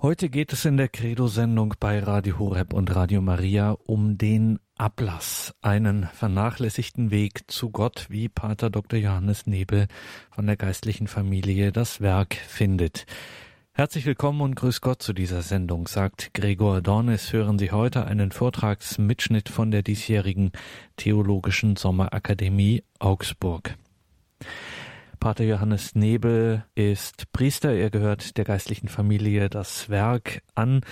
Heute geht es in der Credo-Sendung bei Radio Horeb und Radio Maria um den Ablass, einen vernachlässigten Weg zu Gott, wie Pater Dr. Johannes Nebel von der geistlichen Familie das Werk findet. Herzlich willkommen und grüß Gott zu dieser Sendung, sagt Gregor Dornes. Hören Sie heute einen Vortragsmitschnitt von der diesjährigen Theologischen Sommerakademie Augsburg. Pater Johannes Nebel ist Priester. Er gehört der geistlichen Familie das Werk an.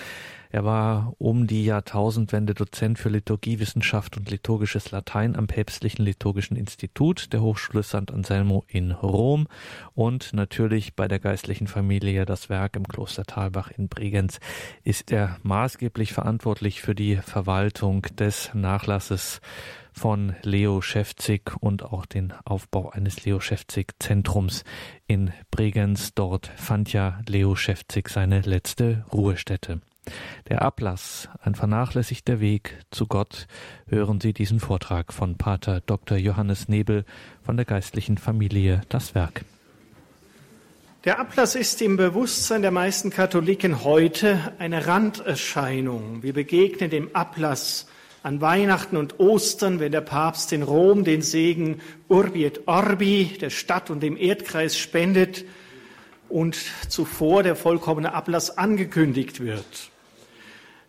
Er war um die Jahrtausendwende Dozent für Liturgiewissenschaft und liturgisches Latein am Päpstlichen Liturgischen Institut der Hochschule St. Anselmo in Rom und natürlich bei der geistlichen Familie das Werk im Kloster Talbach in Bregenz ist er maßgeblich verantwortlich für die Verwaltung des Nachlasses von Leo Schäfzig und auch den Aufbau eines Leo Schäfzig Zentrums in Bregenz. Dort fand ja Leo Schäfzig seine letzte Ruhestätte. Der Ablass, ein vernachlässigter Weg zu Gott, hören Sie diesen Vortrag von Pater Dr. Johannes Nebel von der geistlichen Familie Das Werk. Der Ablass ist im Bewusstsein der meisten Katholiken heute eine Randerscheinung. Wir begegnen dem Ablass an Weihnachten und Ostern, wenn der Papst in Rom den Segen Urbi et Orbi der Stadt und dem Erdkreis spendet und zuvor der vollkommene Ablass angekündigt wird.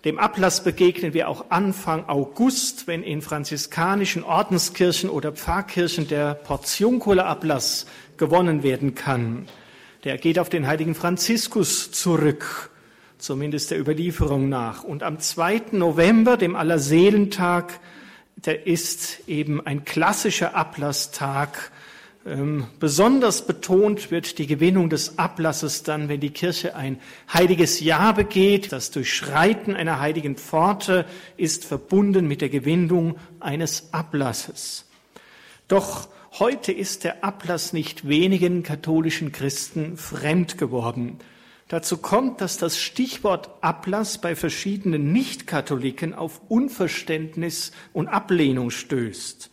Dem Ablass begegnen wir auch Anfang August, wenn in franziskanischen Ordenskirchen oder Pfarrkirchen der Portiunkula-Ablass gewonnen werden kann. Der geht auf den heiligen Franziskus zurück zumindest der Überlieferung nach. Und am 2. November, dem Allerseelentag, der ist eben ein klassischer Ablasstag. Ähm, besonders betont wird die Gewinnung des Ablasses dann, wenn die Kirche ein heiliges Jahr begeht. Das Durchschreiten einer heiligen Pforte ist verbunden mit der Gewinnung eines Ablasses. Doch heute ist der Ablass nicht wenigen katholischen Christen fremd geworden. Dazu kommt, dass das Stichwort Ablass bei verschiedenen Nichtkatholiken auf Unverständnis und Ablehnung stößt.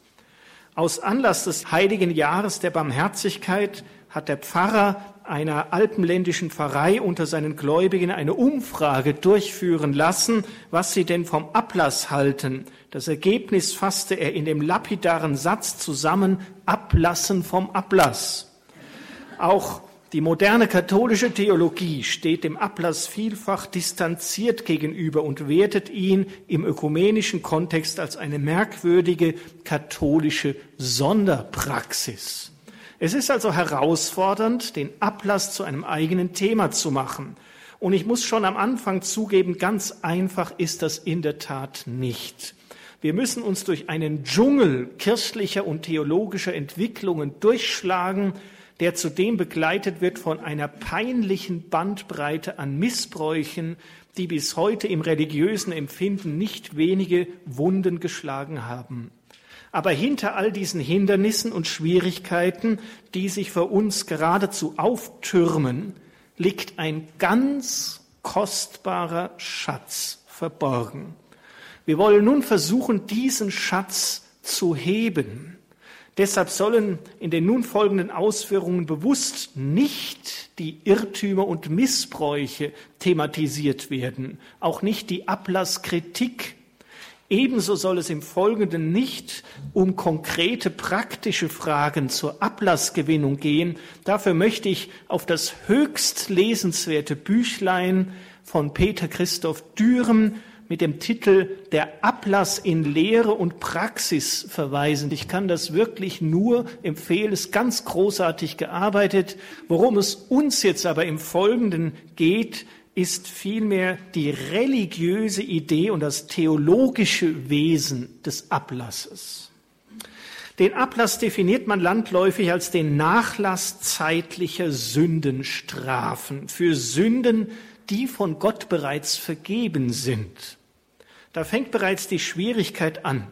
Aus Anlass des heiligen Jahres der Barmherzigkeit hat der Pfarrer einer alpenländischen Pfarrei unter seinen Gläubigen eine Umfrage durchführen lassen, was sie denn vom Ablass halten. Das Ergebnis fasste er in dem lapidaren Satz zusammen, Ablassen vom Ablass. Auch die moderne katholische Theologie steht dem Ablass vielfach distanziert gegenüber und wertet ihn im ökumenischen Kontext als eine merkwürdige katholische Sonderpraxis. Es ist also herausfordernd, den Ablass zu einem eigenen Thema zu machen. Und ich muss schon am Anfang zugeben, ganz einfach ist das in der Tat nicht. Wir müssen uns durch einen Dschungel kirchlicher und theologischer Entwicklungen durchschlagen, der zudem begleitet wird von einer peinlichen Bandbreite an Missbräuchen, die bis heute im religiösen Empfinden nicht wenige Wunden geschlagen haben. Aber hinter all diesen Hindernissen und Schwierigkeiten, die sich für uns geradezu auftürmen, liegt ein ganz kostbarer Schatz verborgen. Wir wollen nun versuchen, diesen Schatz zu heben. Deshalb sollen in den nun folgenden Ausführungen bewusst nicht die Irrtümer und Missbräuche thematisiert werden, auch nicht die Ablasskritik. Ebenso soll es im Folgenden nicht um konkrete praktische Fragen zur Ablassgewinnung gehen. Dafür möchte ich auf das höchst lesenswerte Büchlein von Peter Christoph Dürem mit dem Titel Der Ablass in Lehre und Praxis verweisen. Ich kann das wirklich nur empfehlen. Es ist ganz großartig gearbeitet. Worum es uns jetzt aber im Folgenden geht, ist vielmehr die religiöse Idee und das theologische Wesen des Ablasses. Den Ablass definiert man landläufig als den Nachlass zeitlicher Sündenstrafen für Sünden, die von Gott bereits vergeben sind. Da fängt bereits die Schwierigkeit an.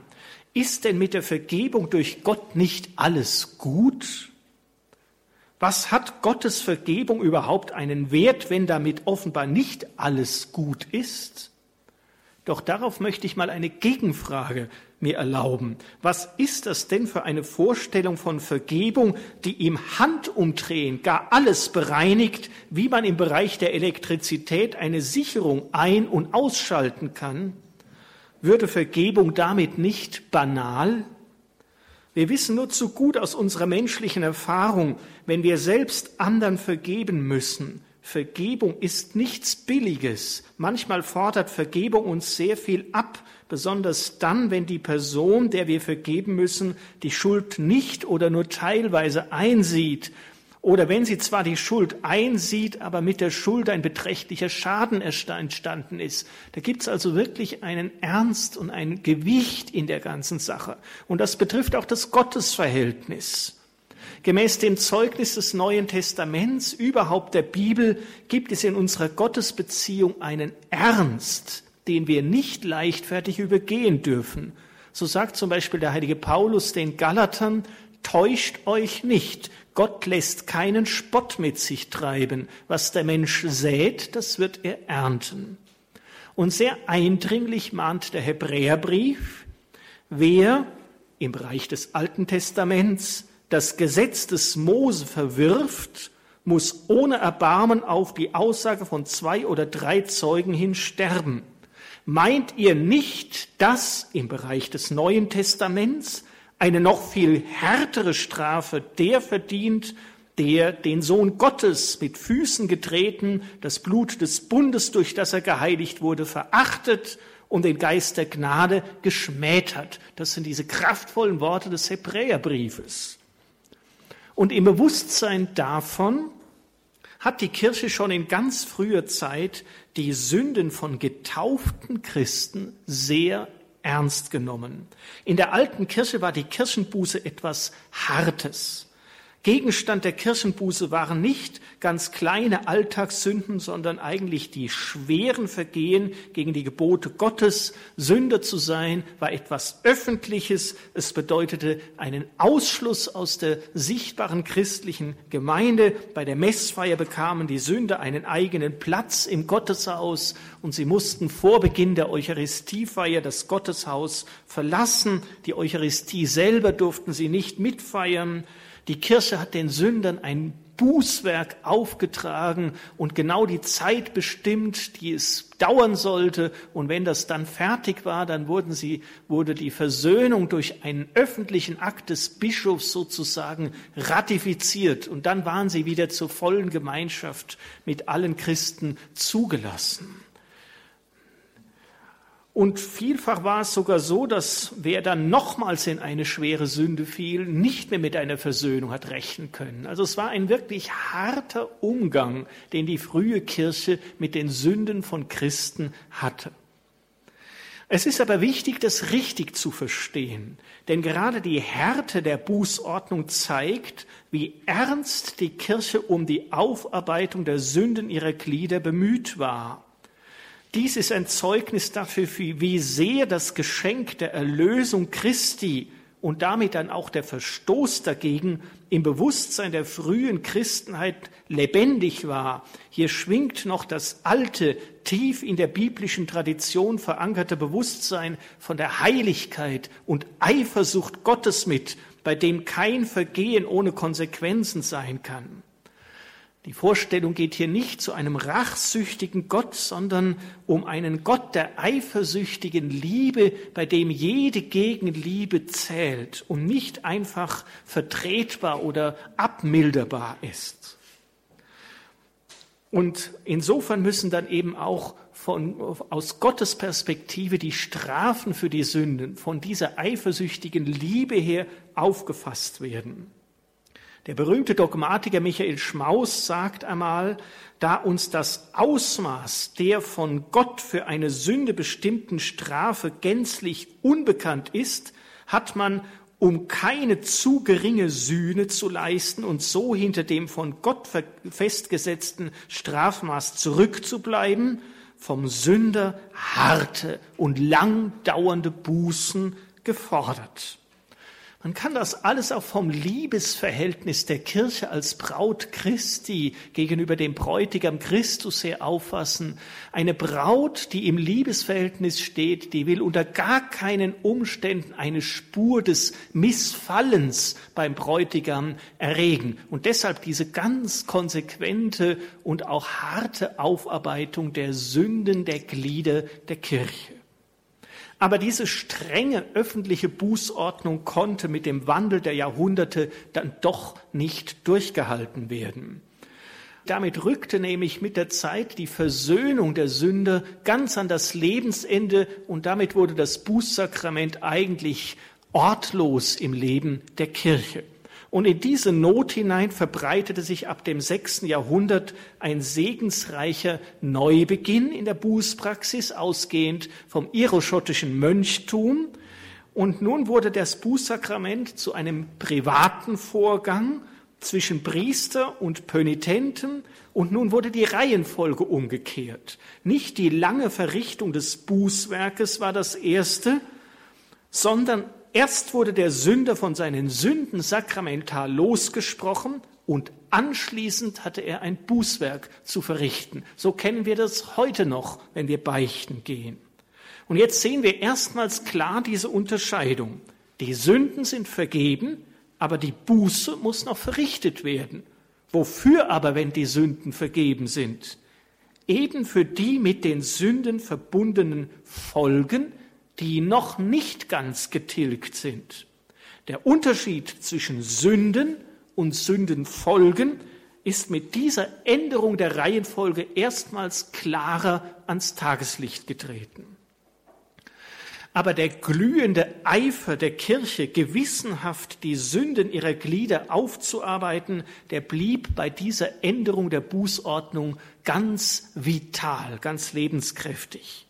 Ist denn mit der Vergebung durch Gott nicht alles gut? Was hat Gottes Vergebung überhaupt einen Wert, wenn damit offenbar nicht alles gut ist? Doch darauf möchte ich mal eine Gegenfrage mir erlauben. Was ist das denn für eine Vorstellung von Vergebung, die im Handumdrehen gar alles bereinigt, wie man im Bereich der Elektrizität eine Sicherung ein- und ausschalten kann? Würde Vergebung damit nicht banal? Wir wissen nur zu gut aus unserer menschlichen Erfahrung, wenn wir selbst anderen vergeben müssen, Vergebung ist nichts Billiges. Manchmal fordert Vergebung uns sehr viel ab, besonders dann, wenn die Person, der wir vergeben müssen, die Schuld nicht oder nur teilweise einsieht oder wenn sie zwar die Schuld einsieht, aber mit der Schuld ein beträchtlicher Schaden entstanden ist. Da gibt es also wirklich einen Ernst und ein Gewicht in der ganzen Sache. Und das betrifft auch das Gottesverhältnis. Gemäß dem Zeugnis des Neuen Testaments, überhaupt der Bibel, gibt es in unserer Gottesbeziehung einen Ernst, den wir nicht leichtfertig übergehen dürfen. So sagt zum Beispiel der heilige Paulus den Galatern, täuscht euch nicht, Gott lässt keinen Spott mit sich treiben. Was der Mensch sät, das wird er ernten. Und sehr eindringlich mahnt der Hebräerbrief, wer im Bereich des Alten Testaments das Gesetz des Mose verwirft, muss ohne Erbarmen auf die Aussage von zwei oder drei Zeugen hin sterben. Meint ihr nicht, dass im Bereich des Neuen Testaments eine noch viel härtere Strafe der verdient, der den Sohn Gottes mit Füßen getreten, das Blut des Bundes, durch das er geheiligt wurde, verachtet und den Geist der Gnade geschmäht hat. Das sind diese kraftvollen Worte des Hebräerbriefes. Und im Bewusstsein davon hat die Kirche schon in ganz früher Zeit die Sünden von getauften Christen sehr ernst genommen. In der alten Kirche war die Kirchenbuße etwas Hartes. Gegenstand der Kirchenbuße waren nicht ganz kleine Alltagssünden, sondern eigentlich die schweren Vergehen gegen die Gebote Gottes. Sünder zu sein war etwas Öffentliches. Es bedeutete einen Ausschluss aus der sichtbaren christlichen Gemeinde. Bei der Messfeier bekamen die Sünder einen eigenen Platz im Gotteshaus und sie mussten vor Beginn der Eucharistiefeier das Gotteshaus verlassen. Die Eucharistie selber durften sie nicht mitfeiern. Die Kirche hat den Sündern ein Bußwerk aufgetragen und genau die Zeit bestimmt, die es dauern sollte. Und wenn das dann fertig war, dann wurden sie, wurde die Versöhnung durch einen öffentlichen Akt des Bischofs sozusagen ratifiziert. Und dann waren sie wieder zur vollen Gemeinschaft mit allen Christen zugelassen. Und vielfach war es sogar so, dass wer dann nochmals in eine schwere Sünde fiel, nicht mehr mit einer Versöhnung hat rechnen können. Also es war ein wirklich harter Umgang, den die frühe Kirche mit den Sünden von Christen hatte. Es ist aber wichtig, das richtig zu verstehen, denn gerade die Härte der Bußordnung zeigt, wie ernst die Kirche um die Aufarbeitung der Sünden ihrer Glieder bemüht war. Dies ist ein Zeugnis dafür, wie sehr das Geschenk der Erlösung Christi und damit dann auch der Verstoß dagegen im Bewusstsein der frühen Christenheit lebendig war. Hier schwingt noch das alte, tief in der biblischen Tradition verankerte Bewusstsein von der Heiligkeit und Eifersucht Gottes mit, bei dem kein Vergehen ohne Konsequenzen sein kann. Die Vorstellung geht hier nicht zu einem rachsüchtigen Gott, sondern um einen Gott der eifersüchtigen Liebe, bei dem jede Gegenliebe zählt und nicht einfach vertretbar oder abmilderbar ist. Und insofern müssen dann eben auch von, aus Gottes Perspektive die Strafen für die Sünden von dieser eifersüchtigen Liebe her aufgefasst werden. Der berühmte Dogmatiker Michael Schmaus sagt einmal, da uns das Ausmaß der von Gott für eine Sünde bestimmten Strafe gänzlich unbekannt ist, hat man, um keine zu geringe Sühne zu leisten und so hinter dem von Gott festgesetzten Strafmaß zurückzubleiben, vom Sünder harte und lang dauernde Bußen gefordert. Man kann das alles auch vom Liebesverhältnis der Kirche als Braut Christi gegenüber dem Bräutigam Christus her auffassen. Eine Braut, die im Liebesverhältnis steht, die will unter gar keinen Umständen eine Spur des Missfallens beim Bräutigam erregen. Und deshalb diese ganz konsequente und auch harte Aufarbeitung der Sünden der Glieder der Kirche. Aber diese strenge öffentliche Bußordnung konnte mit dem Wandel der Jahrhunderte dann doch nicht durchgehalten werden. Damit rückte nämlich mit der Zeit die Versöhnung der Sünder ganz an das Lebensende und damit wurde das Bußsakrament eigentlich ortlos im Leben der Kirche. Und in diese Not hinein verbreitete sich ab dem sechsten Jahrhundert ein segensreicher Neubeginn in der Bußpraxis, ausgehend vom iroschottischen Mönchtum. Und nun wurde das Bußsakrament zu einem privaten Vorgang zwischen Priester und Pönitenten und nun wurde die Reihenfolge umgekehrt. Nicht die lange Verrichtung des Bußwerkes war das erste, sondern Erst wurde der Sünder von seinen Sünden sakramental losgesprochen und anschließend hatte er ein Bußwerk zu verrichten. So kennen wir das heute noch, wenn wir beichten gehen. Und jetzt sehen wir erstmals klar diese Unterscheidung. Die Sünden sind vergeben, aber die Buße muss noch verrichtet werden. Wofür aber, wenn die Sünden vergeben sind? Eben für die mit den Sünden verbundenen Folgen, die noch nicht ganz getilgt sind. Der Unterschied zwischen Sünden und Sündenfolgen ist mit dieser Änderung der Reihenfolge erstmals klarer ans Tageslicht getreten. Aber der glühende Eifer der Kirche, gewissenhaft die Sünden ihrer Glieder aufzuarbeiten, der blieb bei dieser Änderung der Bußordnung ganz vital, ganz lebenskräftig.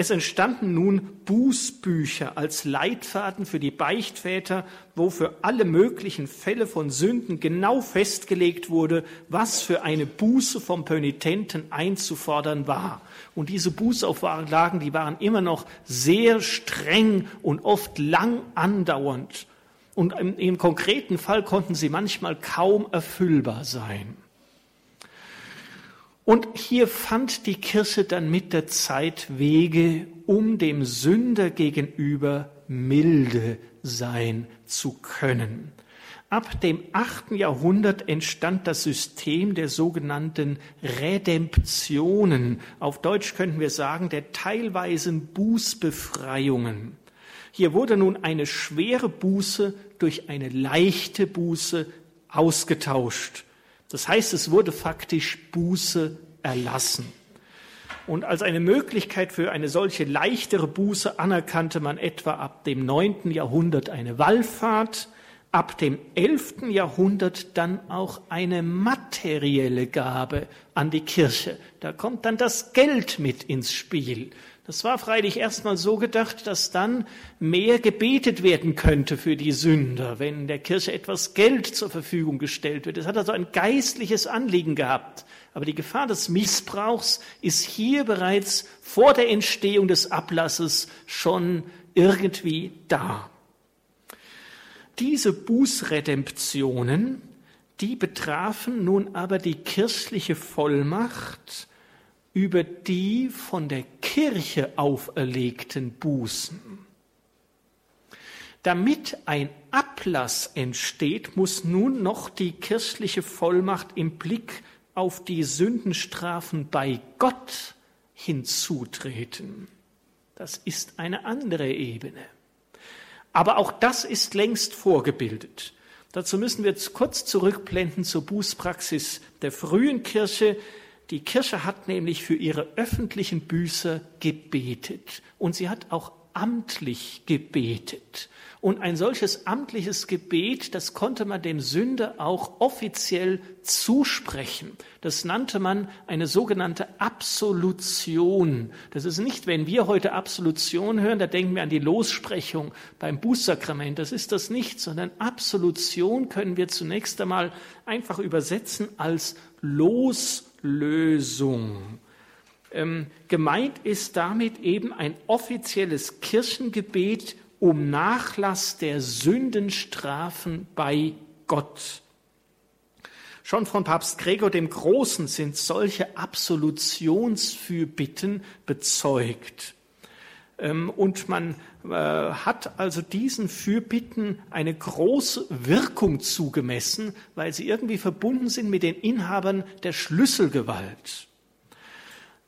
Es entstanden nun Bußbücher als Leitfaden für die Beichtväter, wo für alle möglichen Fälle von Sünden genau festgelegt wurde, was für eine Buße vom Pönitenten einzufordern war. Und diese Bußauflagen, die waren immer noch sehr streng und oft lang andauernd. Und im, im konkreten Fall konnten sie manchmal kaum erfüllbar sein. Und hier fand die Kirche dann mit der Zeit Wege, um dem Sünder gegenüber milde sein zu können. Ab dem achten Jahrhundert entstand das System der sogenannten Redemptionen. Auf Deutsch könnten wir sagen, der teilweisen Bußbefreiungen. Hier wurde nun eine schwere Buße durch eine leichte Buße ausgetauscht. Das heißt, es wurde faktisch Buße erlassen. Und als eine Möglichkeit für eine solche leichtere Buße anerkannte man etwa ab dem neunten Jahrhundert eine Wallfahrt, ab dem elften Jahrhundert dann auch eine materielle Gabe an die Kirche. Da kommt dann das Geld mit ins Spiel. Das war freilich erstmal so gedacht, dass dann mehr gebetet werden könnte für die Sünder, wenn der Kirche etwas Geld zur Verfügung gestellt wird. Es hat also ein geistliches Anliegen gehabt. Aber die Gefahr des Missbrauchs ist hier bereits vor der Entstehung des Ablasses schon irgendwie da. Diese Bußredemptionen, die betrafen nun aber die kirchliche Vollmacht über die von der Kirche auferlegten Bußen. Damit ein Ablass entsteht, muss nun noch die kirchliche Vollmacht im Blick auf die Sündenstrafen bei Gott hinzutreten. Das ist eine andere Ebene. Aber auch das ist längst vorgebildet. Dazu müssen wir jetzt kurz zurückblenden zur Bußpraxis der frühen Kirche, die Kirche hat nämlich für ihre öffentlichen Büßer gebetet und sie hat auch amtlich gebetet. Und ein solches amtliches Gebet, das konnte man dem Sünder auch offiziell zusprechen. Das nannte man eine sogenannte Absolution. Das ist nicht, wenn wir heute Absolution hören, da denken wir an die Lossprechung beim Bußsakrament. Das ist das nicht, sondern Absolution können wir zunächst einmal einfach übersetzen als Loslösung. Ähm, gemeint ist damit eben ein offizielles Kirchengebet um Nachlass der Sündenstrafen bei Gott. Schon von Papst Gregor dem Großen sind solche Absolutionsfürbitten bezeugt. Ähm, und man äh, hat also diesen Fürbitten eine große Wirkung zugemessen, weil sie irgendwie verbunden sind mit den Inhabern der Schlüsselgewalt.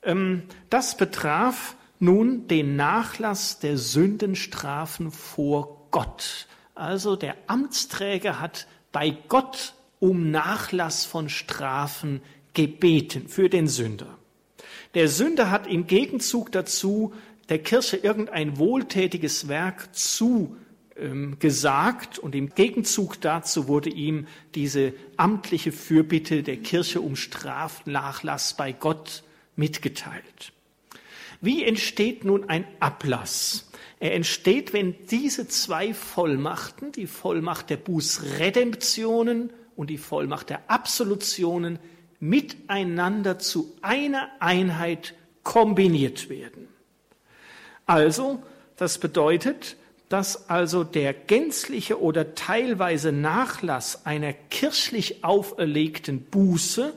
Ähm, das betraf nun den Nachlass der Sündenstrafen vor Gott. Also der Amtsträger hat bei Gott um Nachlass von Strafen gebeten für den Sünder. Der Sünder hat im Gegenzug dazu der Kirche irgendein wohltätiges Werk zu ähm, und im Gegenzug dazu wurde ihm diese amtliche Fürbitte der Kirche um Strafnachlass bei Gott mitgeteilt. Wie entsteht nun ein Ablass? Er entsteht, wenn diese zwei Vollmachten, die Vollmacht der Bußredemptionen und die Vollmacht der Absolutionen, miteinander zu einer Einheit kombiniert werden. Also, das bedeutet, dass also der gänzliche oder teilweise Nachlass einer kirchlich auferlegten Buße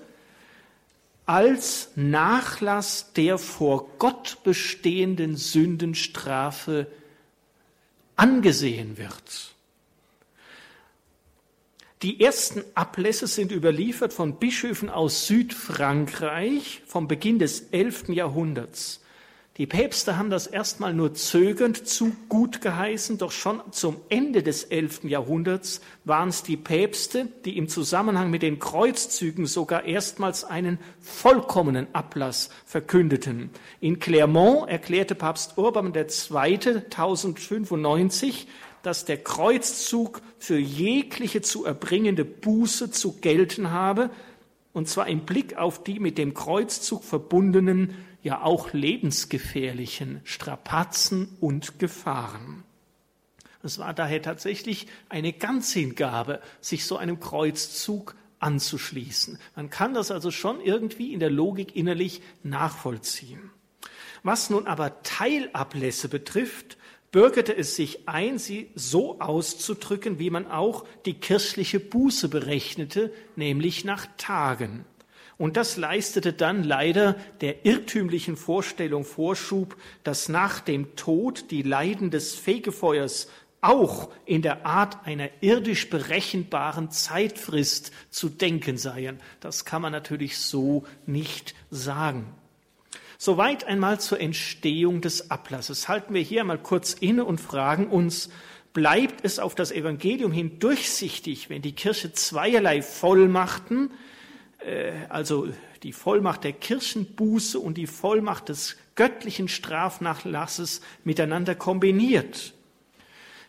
als Nachlass der vor Gott bestehenden Sündenstrafe angesehen wird. Die ersten Ablässe sind überliefert von Bischöfen aus Südfrankreich vom Beginn des 11. Jahrhunderts. Die Päpste haben das erstmal nur zögernd zu gut geheißen, doch schon zum Ende des 11. Jahrhunderts waren es die Päpste, die im Zusammenhang mit den Kreuzzügen sogar erstmals einen vollkommenen Ablass verkündeten. In Clermont erklärte Papst Urban II. 1095, dass der Kreuzzug für jegliche zu erbringende Buße zu gelten habe, und zwar im Blick auf die mit dem Kreuzzug verbundenen ja auch lebensgefährlichen Strapazen und Gefahren. Es war daher tatsächlich eine Ganzhingabe, sich so einem Kreuzzug anzuschließen. Man kann das also schon irgendwie in der Logik innerlich nachvollziehen. Was nun aber Teilablässe betrifft, bürgerte es sich ein, sie so auszudrücken, wie man auch die kirchliche Buße berechnete, nämlich nach Tagen. Und das leistete dann leider der irrtümlichen Vorstellung Vorschub, dass nach dem Tod die Leiden des Fegefeuers auch in der Art einer irdisch berechenbaren Zeitfrist zu denken seien. Das kann man natürlich so nicht sagen. Soweit einmal zur Entstehung des Ablasses. Halten wir hier einmal kurz inne und fragen uns, bleibt es auf das Evangelium hin durchsichtig, wenn die Kirche zweierlei Vollmachten, also die Vollmacht der Kirchenbuße und die Vollmacht des göttlichen Strafnachlasses miteinander kombiniert.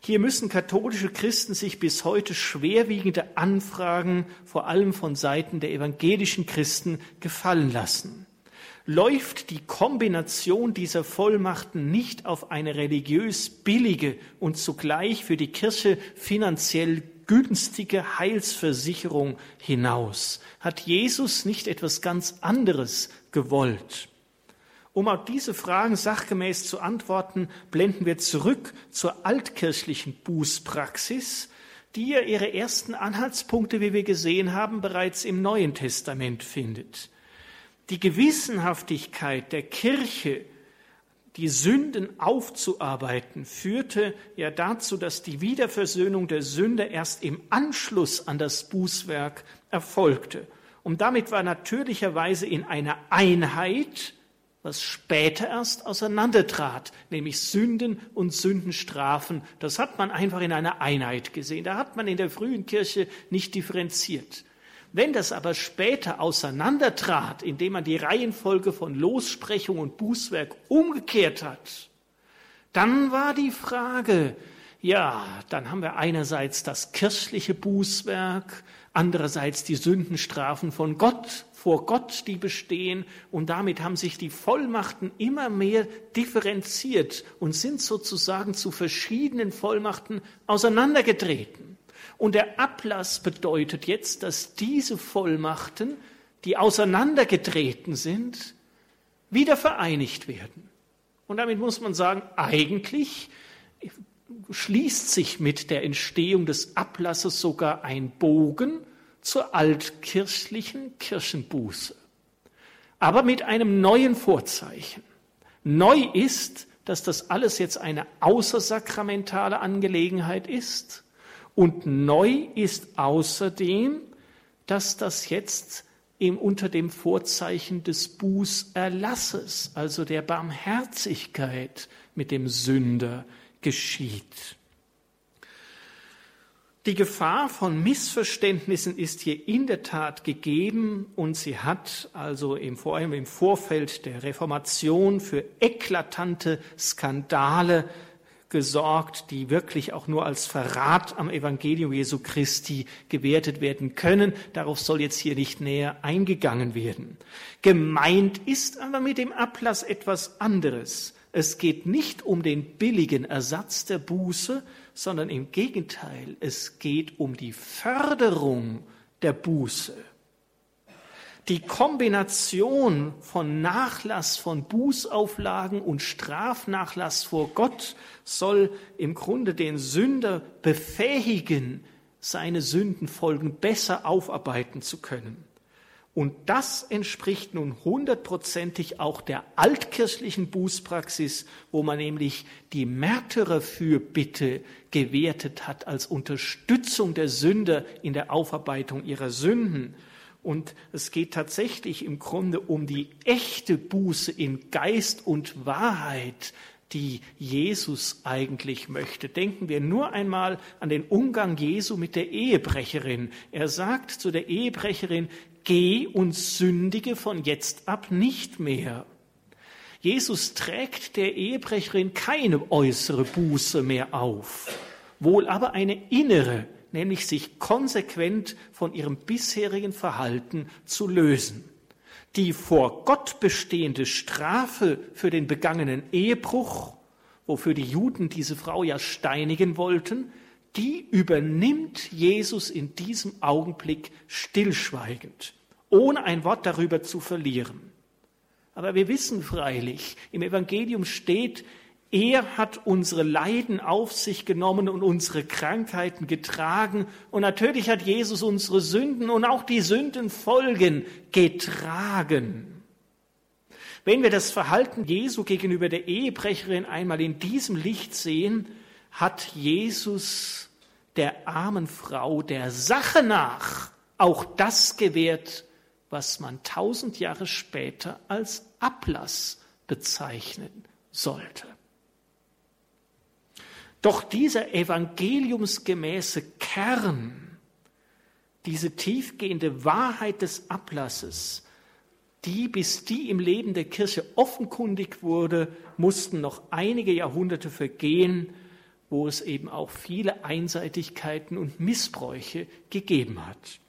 Hier müssen katholische Christen sich bis heute schwerwiegende Anfragen, vor allem von Seiten der evangelischen Christen, gefallen lassen. Läuft die Kombination dieser Vollmachten nicht auf eine religiös billige und zugleich für die Kirche finanziell günstige Heilsversicherung hinaus? Hat Jesus nicht etwas ganz anderes gewollt? Um auf diese Fragen sachgemäß zu antworten, blenden wir zurück zur altkirchlichen Bußpraxis, die ja ihre ersten Anhaltspunkte, wie wir gesehen haben, bereits im Neuen Testament findet. Die Gewissenhaftigkeit der Kirche die Sünden aufzuarbeiten, führte ja dazu, dass die Wiederversöhnung der Sünde erst im Anschluss an das Bußwerk erfolgte. Und damit war natürlicherweise in einer Einheit, was später erst auseinandertrat, nämlich Sünden und Sündenstrafen. Das hat man einfach in einer Einheit gesehen. Da hat man in der frühen Kirche nicht differenziert. Wenn das aber später auseinandertrat, indem man die Reihenfolge von Lossprechung und Bußwerk umgekehrt hat, dann war die Frage, ja, dann haben wir einerseits das kirchliche Bußwerk, andererseits die Sündenstrafen von Gott, vor Gott, die bestehen, und damit haben sich die Vollmachten immer mehr differenziert und sind sozusagen zu verschiedenen Vollmachten auseinandergetreten. Und der Ablass bedeutet jetzt, dass diese Vollmachten, die auseinandergetreten sind, wieder vereinigt werden. Und damit muss man sagen, eigentlich schließt sich mit der Entstehung des Ablasses sogar ein Bogen zur altkirchlichen Kirchenbuße. Aber mit einem neuen Vorzeichen. Neu ist, dass das alles jetzt eine außersakramentale Angelegenheit ist. Und neu ist außerdem, dass das jetzt eben unter dem Vorzeichen des Bußerlasses, also der Barmherzigkeit mit dem Sünder geschieht. Die Gefahr von Missverständnissen ist hier in der Tat gegeben und sie hat also im, vor allem im Vorfeld der Reformation für eklatante Skandale gesorgt, die wirklich auch nur als Verrat am Evangelium Jesu Christi gewertet werden können. Darauf soll jetzt hier nicht näher eingegangen werden. Gemeint ist aber mit dem Ablass etwas anderes. Es geht nicht um den billigen Ersatz der Buße, sondern im Gegenteil, es geht um die Förderung der Buße. Die Kombination von Nachlass von Bußauflagen und Strafnachlass vor Gott soll im Grunde den Sünder befähigen, seine Sündenfolgen besser aufarbeiten zu können. Und das entspricht nun hundertprozentig auch der altkirchlichen Bußpraxis, wo man nämlich die Märtyrerfürbitte gewertet hat als Unterstützung der Sünder in der Aufarbeitung ihrer Sünden. Und es geht tatsächlich im Grunde um die echte Buße in Geist und Wahrheit, die Jesus eigentlich möchte. Denken wir nur einmal an den Umgang Jesu mit der Ehebrecherin. Er sagt zu der Ehebrecherin, geh und sündige von jetzt ab nicht mehr. Jesus trägt der Ehebrecherin keine äußere Buße mehr auf, wohl aber eine innere, nämlich sich konsequent von ihrem bisherigen Verhalten zu lösen. Die vor Gott bestehende Strafe für den begangenen Ehebruch, wofür die Juden diese Frau ja steinigen wollten, die übernimmt Jesus in diesem Augenblick stillschweigend, ohne ein Wort darüber zu verlieren. Aber wir wissen freilich, im Evangelium steht, er hat unsere Leiden auf sich genommen und unsere Krankheiten getragen. Und natürlich hat Jesus unsere Sünden und auch die Sündenfolgen getragen. Wenn wir das Verhalten Jesu gegenüber der Ehebrecherin einmal in diesem Licht sehen, hat Jesus der armen Frau der Sache nach auch das gewährt, was man tausend Jahre später als Ablass bezeichnen sollte. Doch dieser evangeliumsgemäße Kern, diese tiefgehende Wahrheit des Ablasses, die bis die im Leben der Kirche offenkundig wurde, mussten noch einige Jahrhunderte vergehen, wo es eben auch viele Einseitigkeiten und Missbräuche gegeben hat.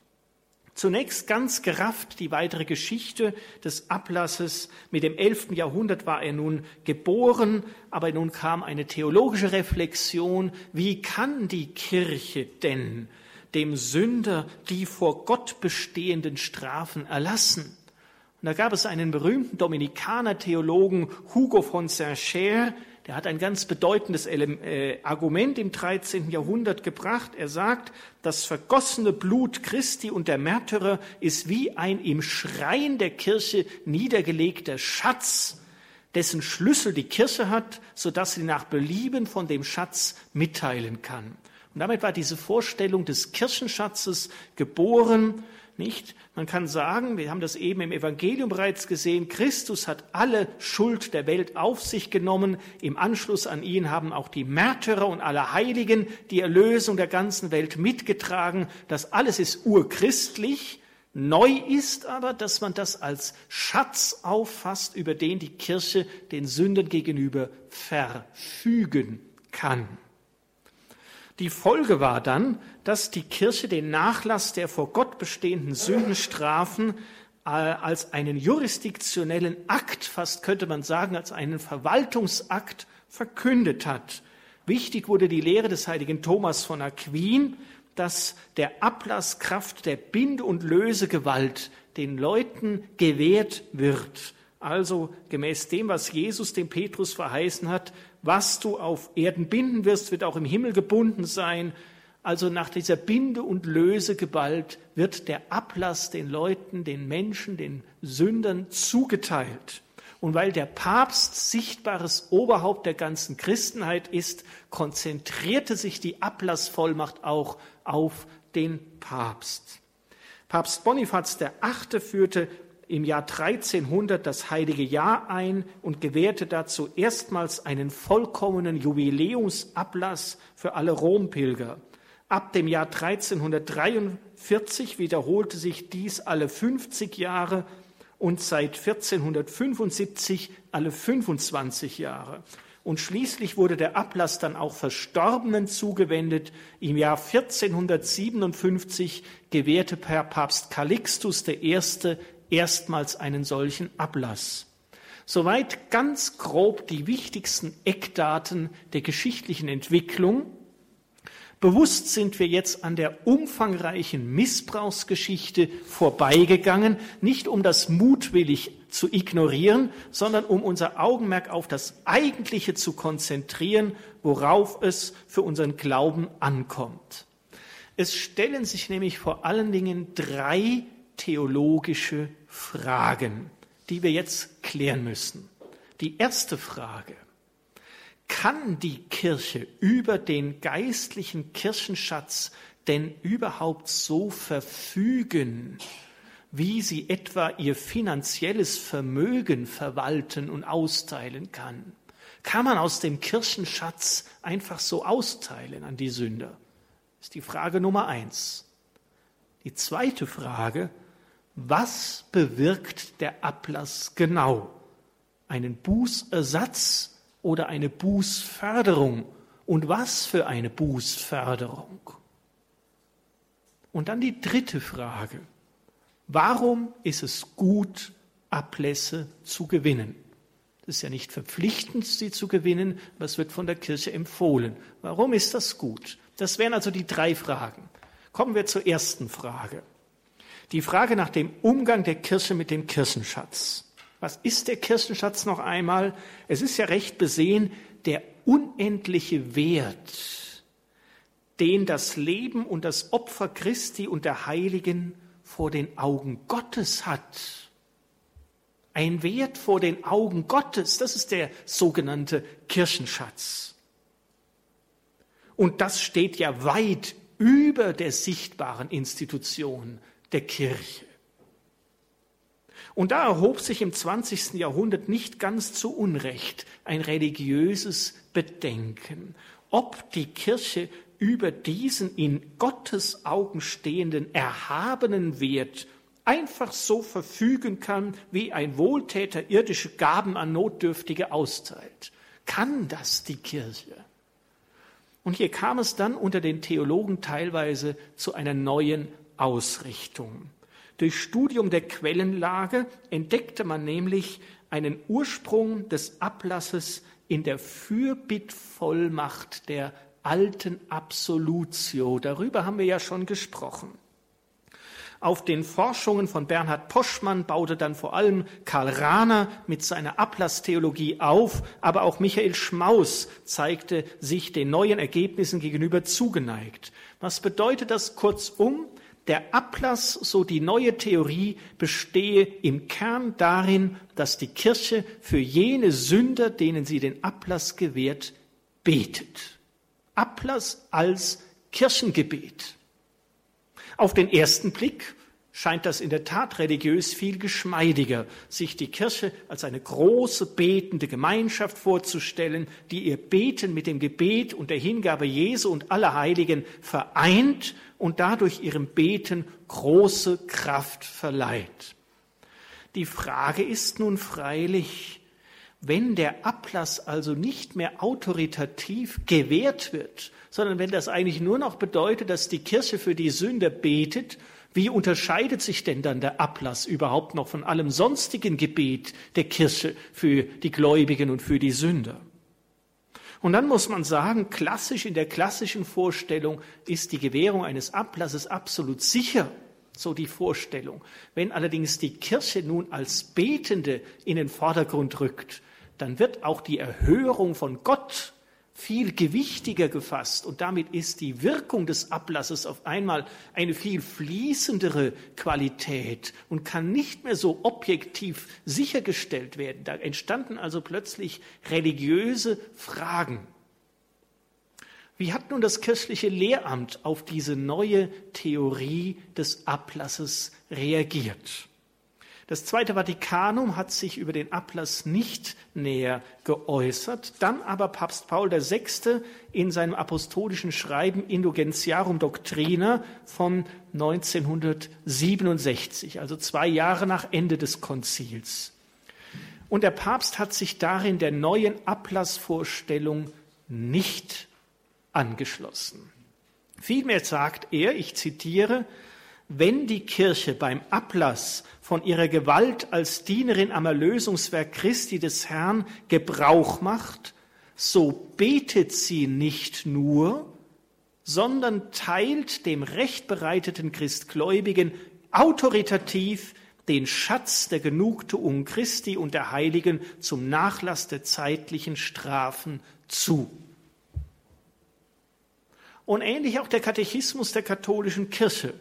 Zunächst ganz gerafft die weitere Geschichte des Ablasses. Mit dem 11. Jahrhundert war er nun geboren, aber nun kam eine theologische Reflexion. Wie kann die Kirche denn dem Sünder die vor Gott bestehenden Strafen erlassen? Und da gab es einen berühmten Dominikaner-Theologen, Hugo von Saint-Cher, der hat ein ganz bedeutendes äh, Argument im 13. Jahrhundert gebracht. Er sagt, das vergossene Blut Christi und der Märtyrer ist wie ein im Schrein der Kirche niedergelegter Schatz, dessen Schlüssel die Kirche hat, so dass sie nach Belieben von dem Schatz mitteilen kann. Und damit war diese Vorstellung des Kirchenschatzes geboren nicht? Man kann sagen, wir haben das eben im Evangelium bereits gesehen, Christus hat alle Schuld der Welt auf sich genommen. Im Anschluss an ihn haben auch die Märtyrer und alle Heiligen die Erlösung der ganzen Welt mitgetragen. Das alles ist urchristlich. Neu ist aber, dass man das als Schatz auffasst, über den die Kirche den Sünden gegenüber verfügen kann. Die Folge war dann, dass die Kirche den Nachlass der vor Gott bestehenden Sündenstrafen äh, als einen jurisdiktionellen Akt, fast könnte man sagen, als einen Verwaltungsakt verkündet hat. Wichtig wurde die Lehre des heiligen Thomas von Aquin, dass der Ablasskraft der Bind- und Lösegewalt den Leuten gewährt wird Also gemäß dem, was Jesus dem Petrus verheißen hat, was du auf Erden binden wirst, wird auch im Himmel gebunden sein. Also nach dieser Binde- und Lösegewalt wird der Ablass den Leuten, den Menschen, den Sündern zugeteilt. Und weil der Papst sichtbares Oberhaupt der ganzen Christenheit ist, konzentrierte sich die Ablassvollmacht auch auf den Papst. Papst Bonifaz VIII. führte im Jahr 1300 das heilige Jahr ein und gewährte dazu erstmals einen vollkommenen Jubiläumsablass für alle Rompilger. Ab dem Jahr 1343 wiederholte sich dies alle 50 Jahre und seit 1475 alle 25 Jahre. Und schließlich wurde der Ablass dann auch Verstorbenen zugewendet. Im Jahr 1457 gewährte Papst Calixtus I. erstmals einen solchen Ablass. Soweit ganz grob die wichtigsten Eckdaten der geschichtlichen Entwicklung. Bewusst sind wir jetzt an der umfangreichen Missbrauchsgeschichte vorbeigegangen, nicht um das mutwillig zu ignorieren, sondern um unser Augenmerk auf das Eigentliche zu konzentrieren, worauf es für unseren Glauben ankommt. Es stellen sich nämlich vor allen Dingen drei theologische Fragen, die wir jetzt klären müssen. Die erste Frage kann die Kirche über den geistlichen Kirchenschatz denn überhaupt so verfügen, wie sie etwa ihr finanzielles Vermögen verwalten und austeilen kann? Kann man aus dem Kirchenschatz einfach so austeilen an die Sünder? Das ist die Frage Nummer eins. Die zweite Frage, was bewirkt der Ablass genau? Einen Bußersatz oder eine Bußförderung. Und was für eine Bußförderung? Und dann die dritte Frage. Warum ist es gut, Ablässe zu gewinnen? Es ist ja nicht verpflichtend, sie zu gewinnen, es wird von der Kirche empfohlen. Warum ist das gut? Das wären also die drei Fragen. Kommen wir zur ersten Frage. Die Frage nach dem Umgang der Kirche mit dem Kirchenschatz. Was ist der Kirchenschatz noch einmal? Es ist ja recht besehen der unendliche Wert, den das Leben und das Opfer Christi und der Heiligen vor den Augen Gottes hat. Ein Wert vor den Augen Gottes, das ist der sogenannte Kirchenschatz. Und das steht ja weit über der sichtbaren Institution der Kirche. Und da erhob sich im 20. Jahrhundert nicht ganz zu Unrecht ein religiöses Bedenken, ob die Kirche über diesen in Gottes Augen stehenden erhabenen Wert einfach so verfügen kann, wie ein Wohltäter irdische Gaben an Notdürftige austeilt. Kann das die Kirche? Und hier kam es dann unter den Theologen teilweise zu einer neuen Ausrichtung. Durch Studium der Quellenlage entdeckte man nämlich einen Ursprung des Ablasses in der Fürbittvollmacht der alten Absolutio. Darüber haben wir ja schon gesprochen. Auf den Forschungen von Bernhard Poschmann baute dann vor allem Karl Rahner mit seiner Ablasstheologie auf, aber auch Michael Schmaus zeigte sich den neuen Ergebnissen gegenüber zugeneigt. Was bedeutet das kurzum? Der Ablass, so die neue Theorie, bestehe im Kern darin, dass die Kirche für jene Sünder, denen sie den Ablass gewährt, betet. Ablass als Kirchengebet. Auf den ersten Blick scheint das in der Tat religiös viel geschmeidiger, sich die Kirche als eine große betende Gemeinschaft vorzustellen, die ihr Beten mit dem Gebet und der Hingabe Jesu und aller Heiligen vereint und dadurch ihrem Beten große Kraft verleiht. Die Frage ist nun freilich, wenn der Ablass also nicht mehr autoritativ gewährt wird, sondern wenn das eigentlich nur noch bedeutet, dass die Kirche für die Sünder betet wie unterscheidet sich denn dann der Ablass überhaupt noch von allem sonstigen Gebet der Kirche für die Gläubigen und für die Sünder? Und dann muss man sagen, klassisch in der klassischen Vorstellung ist die Gewährung eines Ablasses absolut sicher. so die Vorstellung. Wenn allerdings die Kirche nun als Betende in den Vordergrund rückt, dann wird auch die Erhörung von Gott viel gewichtiger gefasst und damit ist die Wirkung des Ablasses auf einmal eine viel fließendere Qualität und kann nicht mehr so objektiv sichergestellt werden. Da entstanden also plötzlich religiöse Fragen. Wie hat nun das kirchliche Lehramt auf diese neue Theorie des Ablasses reagiert? Das Zweite Vatikanum hat sich über den Ablass nicht näher geäußert, dann aber Papst Paul VI. in seinem apostolischen Schreiben Indulgentiarum Doctrina von 1967, also zwei Jahre nach Ende des Konzils. Und der Papst hat sich darin der neuen Ablassvorstellung nicht angeschlossen. Vielmehr sagt er, ich zitiere, wenn die Kirche beim Ablass von ihrer Gewalt als Dienerin am Erlösungswerk Christi des Herrn Gebrauch macht, so betet sie nicht nur, sondern teilt dem recht bereiteten Christgläubigen autoritativ den Schatz der Genugtuung Christi und der Heiligen zum Nachlass der zeitlichen Strafen zu. Und ähnlich auch der Katechismus der katholischen Kirche.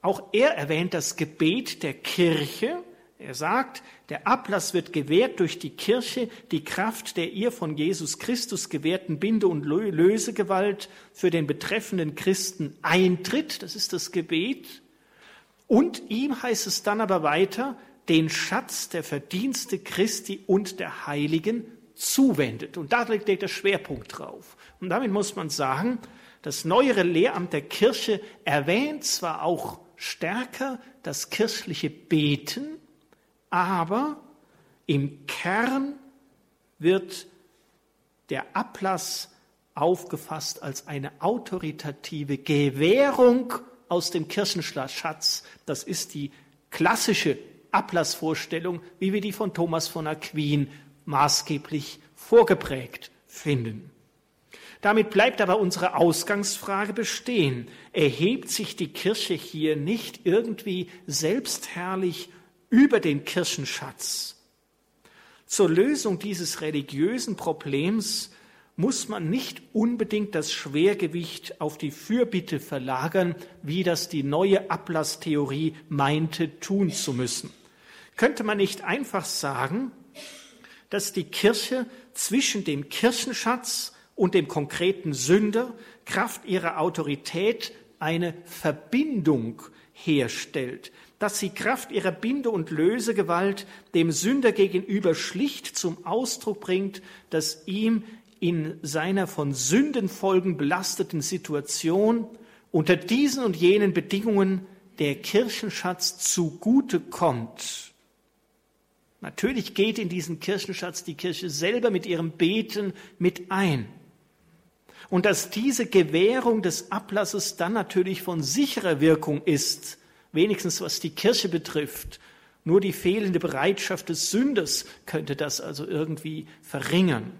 Auch er erwähnt das Gebet der Kirche. Er sagt, der Ablass wird gewährt durch die Kirche, die Kraft der ihr von Jesus Christus gewährten Binde- und Lösegewalt für den betreffenden Christen eintritt. Das ist das Gebet. Und ihm heißt es dann aber weiter, den Schatz der Verdienste Christi und der Heiligen zuwendet. Und da liegt der Schwerpunkt drauf. Und damit muss man sagen, das neuere Lehramt der Kirche erwähnt zwar auch stärker das kirchliche Beten, aber im Kern wird der Ablass aufgefasst als eine autoritative Gewährung aus dem Kirchenschatz. Das ist die klassische Ablassvorstellung, wie wir die von Thomas von Aquin maßgeblich vorgeprägt finden. Damit bleibt aber unsere Ausgangsfrage bestehen. Erhebt sich die Kirche hier nicht irgendwie selbstherrlich über den Kirchenschatz? Zur Lösung dieses religiösen Problems muss man nicht unbedingt das Schwergewicht auf die Fürbitte verlagern, wie das die neue Ablasstheorie meinte tun zu müssen. Könnte man nicht einfach sagen, dass die Kirche zwischen dem Kirchenschatz und dem konkreten Sünder Kraft ihrer Autorität eine Verbindung herstellt, dass sie Kraft ihrer Binde- und Lösegewalt dem Sünder gegenüber schlicht zum Ausdruck bringt, dass ihm in seiner von Sündenfolgen belasteten Situation unter diesen und jenen Bedingungen der Kirchenschatz zugute kommt. Natürlich geht in diesen Kirchenschatz die Kirche selber mit ihrem Beten mit ein und dass diese Gewährung des Ablasses dann natürlich von sicherer Wirkung ist, wenigstens was die Kirche betrifft. Nur die fehlende Bereitschaft des Sünders könnte das also irgendwie verringern.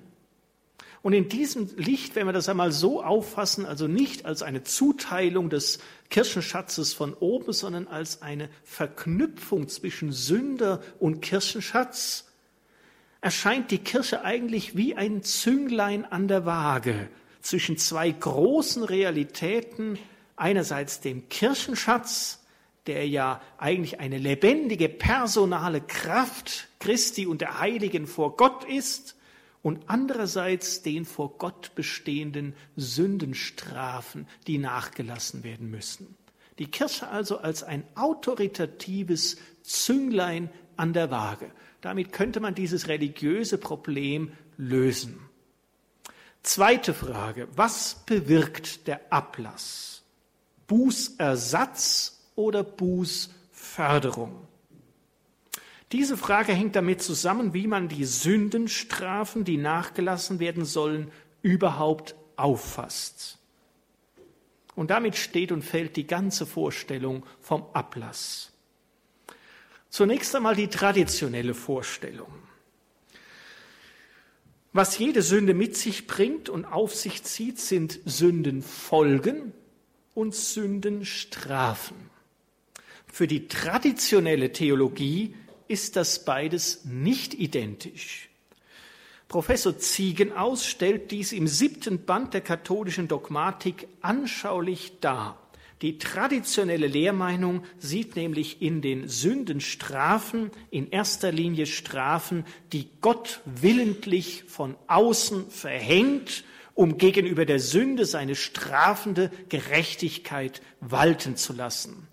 Und in diesem Licht, wenn wir das einmal so auffassen, also nicht als eine Zuteilung des Kirchenschatzes von oben, sondern als eine Verknüpfung zwischen Sünder und Kirchenschatz, erscheint die Kirche eigentlich wie ein Zünglein an der Waage, zwischen zwei großen Realitäten, einerseits dem Kirchenschatz, der ja eigentlich eine lebendige personale Kraft Christi und der Heiligen vor Gott ist, und andererseits den vor Gott bestehenden Sündenstrafen, die nachgelassen werden müssen. Die Kirche also als ein autoritatives Zünglein an der Waage. Damit könnte man dieses religiöse Problem lösen. Zweite Frage, was bewirkt der Ablass? Bußersatz oder Bußförderung? Diese Frage hängt damit zusammen, wie man die Sündenstrafen, die nachgelassen werden sollen, überhaupt auffasst. Und damit steht und fällt die ganze Vorstellung vom Ablass. Zunächst einmal die traditionelle Vorstellung. Was jede Sünde mit sich bringt und auf sich zieht, sind Sündenfolgen und Sündenstrafen. Für die traditionelle Theologie ist das beides nicht identisch. Professor Ziegenaus stellt dies im siebten Band der katholischen Dogmatik anschaulich dar. Die traditionelle Lehrmeinung sieht nämlich in den Sündenstrafen in erster Linie Strafen, die Gott willentlich von außen verhängt, um gegenüber der Sünde seine strafende Gerechtigkeit walten zu lassen.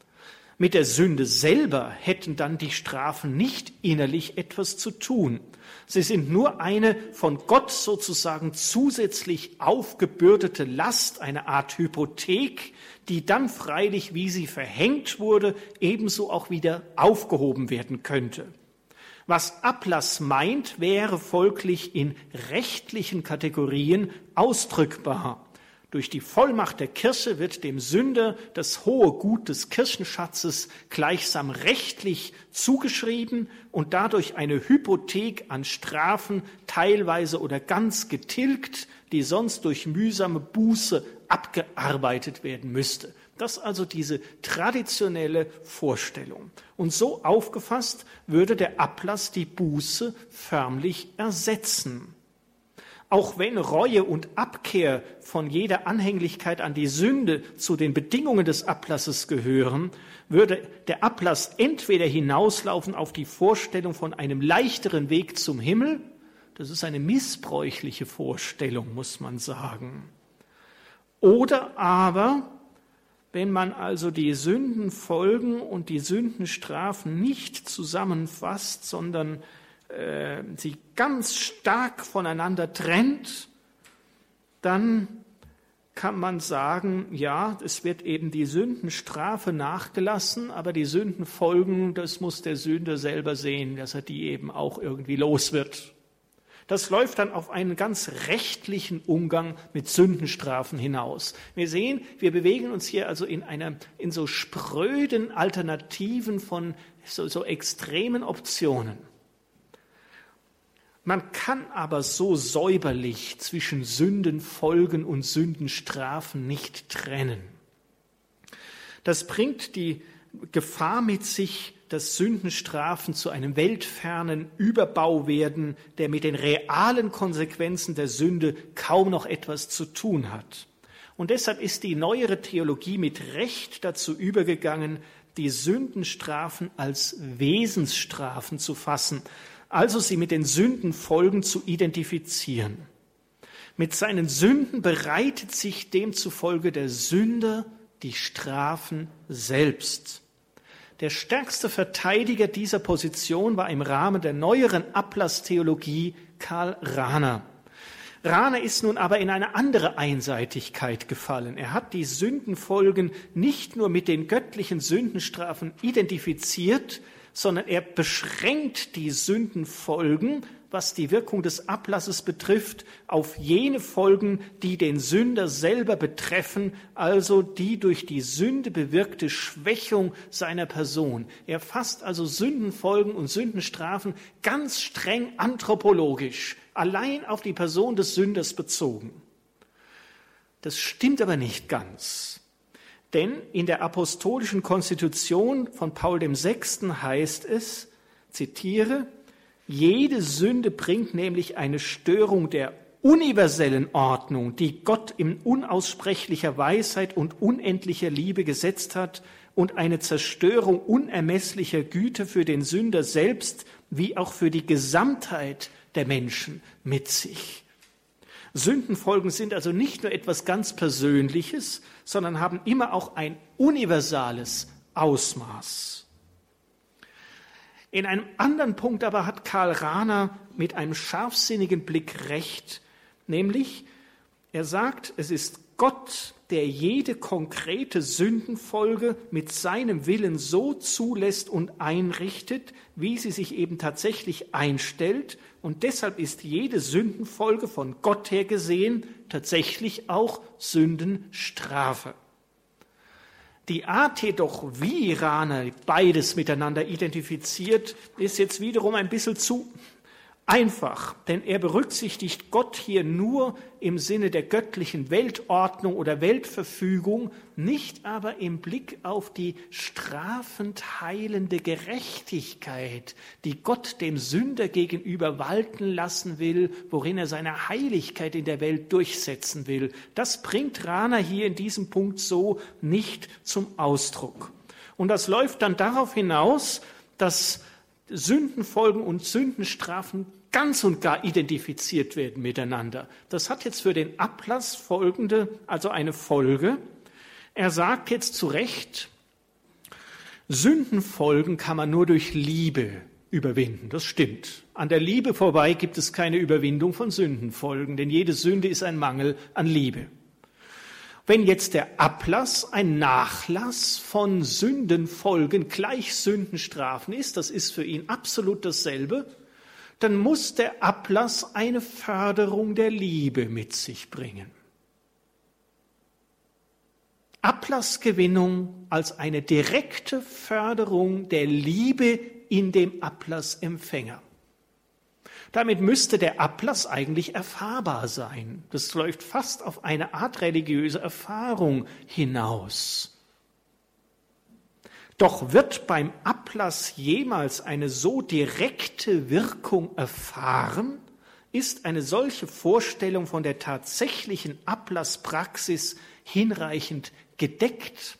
Mit der Sünde selber hätten dann die Strafen nicht innerlich etwas zu tun. Sie sind nur eine von Gott sozusagen zusätzlich aufgebürdete Last, eine Art Hypothek, die dann freilich, wie sie verhängt wurde, ebenso auch wieder aufgehoben werden könnte. Was Ablass meint, wäre folglich in rechtlichen Kategorien ausdrückbar. Durch die Vollmacht der Kirche wird dem Sünder das hohe Gut des Kirchenschatzes gleichsam rechtlich zugeschrieben und dadurch eine Hypothek an Strafen teilweise oder ganz getilgt, die sonst durch mühsame Buße abgearbeitet werden müsste. Das also diese traditionelle Vorstellung. Und so aufgefasst würde der Ablass die Buße förmlich ersetzen. Auch wenn Reue und Abkehr von jeder Anhänglichkeit an die Sünde zu den Bedingungen des Ablasses gehören, würde der Ablass entweder hinauslaufen auf die Vorstellung von einem leichteren Weg zum Himmel, das ist eine missbräuchliche Vorstellung, muss man sagen, oder aber, wenn man also die Sündenfolgen und die Sündenstrafen nicht zusammenfasst, sondern äh, sie ganz stark voneinander trennt, dann kann man sagen, ja, es wird eben die Sündenstrafe nachgelassen, aber die Sündenfolgen, das muss der Sünder selber sehen, dass er die eben auch irgendwie los wird. Das läuft dann auf einen ganz rechtlichen Umgang mit Sündenstrafen hinaus. Wir sehen, wir bewegen uns hier also in einer, in so spröden Alternativen von so, so extremen Optionen. Man kann aber so säuberlich zwischen Sündenfolgen und Sündenstrafen nicht trennen. Das bringt die Gefahr mit sich, dass Sündenstrafen zu einem weltfernen Überbau werden, der mit den realen Konsequenzen der Sünde kaum noch etwas zu tun hat. Und deshalb ist die neuere Theologie mit Recht dazu übergegangen, die Sündenstrafen als Wesensstrafen zu fassen, also sie mit den Sündenfolgen zu identifizieren. Mit seinen Sünden bereitet sich demzufolge der Sünder die Strafen selbst. Der stärkste Verteidiger dieser Position war im Rahmen der neueren Ablasstheologie Karl Rahner. Rahner ist nun aber in eine andere Einseitigkeit gefallen. Er hat die Sündenfolgen nicht nur mit den göttlichen Sündenstrafen identifiziert, sondern er beschränkt die Sündenfolgen, was die Wirkung des Ablasses betrifft, auf jene Folgen, die den Sünder selber betreffen, also die durch die Sünde bewirkte Schwächung seiner Person. Er fasst also Sündenfolgen und Sündenstrafen ganz streng anthropologisch, allein auf die Person des Sünders bezogen. Das stimmt aber nicht ganz. Denn in der apostolischen Konstitution von Paul VI. heißt es, zitiere, jede Sünde bringt nämlich eine Störung der universellen Ordnung, die Gott in unaussprechlicher Weisheit und unendlicher Liebe gesetzt hat, und eine Zerstörung unermesslicher Güte für den Sünder selbst wie auch für die Gesamtheit der Menschen mit sich. Sündenfolgen sind also nicht nur etwas ganz Persönliches, sondern haben immer auch ein universales Ausmaß. In einem anderen Punkt aber hat Karl Rahner mit einem scharfsinnigen Blick recht, nämlich er sagt, es ist Gott, der jede konkrete Sündenfolge mit seinem Willen so zulässt und einrichtet, wie sie sich eben tatsächlich einstellt. Und deshalb ist jede Sündenfolge von Gott her gesehen tatsächlich auch Sündenstrafe. Die Art jedoch, wie Rana beides miteinander identifiziert, ist jetzt wiederum ein bisschen zu Einfach, denn er berücksichtigt Gott hier nur im Sinne der göttlichen Weltordnung oder Weltverfügung, nicht aber im Blick auf die strafend heilende Gerechtigkeit, die Gott dem Sünder gegenüber walten lassen will, worin er seine Heiligkeit in der Welt durchsetzen will. Das bringt Rana hier in diesem Punkt so nicht zum Ausdruck. Und das läuft dann darauf hinaus, dass Sündenfolgen und Sündenstrafen ganz und gar identifiziert werden miteinander. Das hat jetzt für den Ablass folgende, also eine Folge. Er sagt jetzt zu Recht, Sündenfolgen kann man nur durch Liebe überwinden. Das stimmt. An der Liebe vorbei gibt es keine Überwindung von Sündenfolgen, denn jede Sünde ist ein Mangel an Liebe. Wenn jetzt der Ablass ein Nachlass von Sündenfolgen gleich Sündenstrafen ist, das ist für ihn absolut dasselbe, dann muss der Ablass eine Förderung der Liebe mit sich bringen. Ablassgewinnung als eine direkte Förderung der Liebe in dem Ablassempfänger. Damit müsste der Ablass eigentlich erfahrbar sein. Das läuft fast auf eine Art religiöse Erfahrung hinaus. Doch wird beim Ablass jemals eine so direkte Wirkung erfahren? Ist eine solche Vorstellung von der tatsächlichen Ablasspraxis hinreichend gedeckt?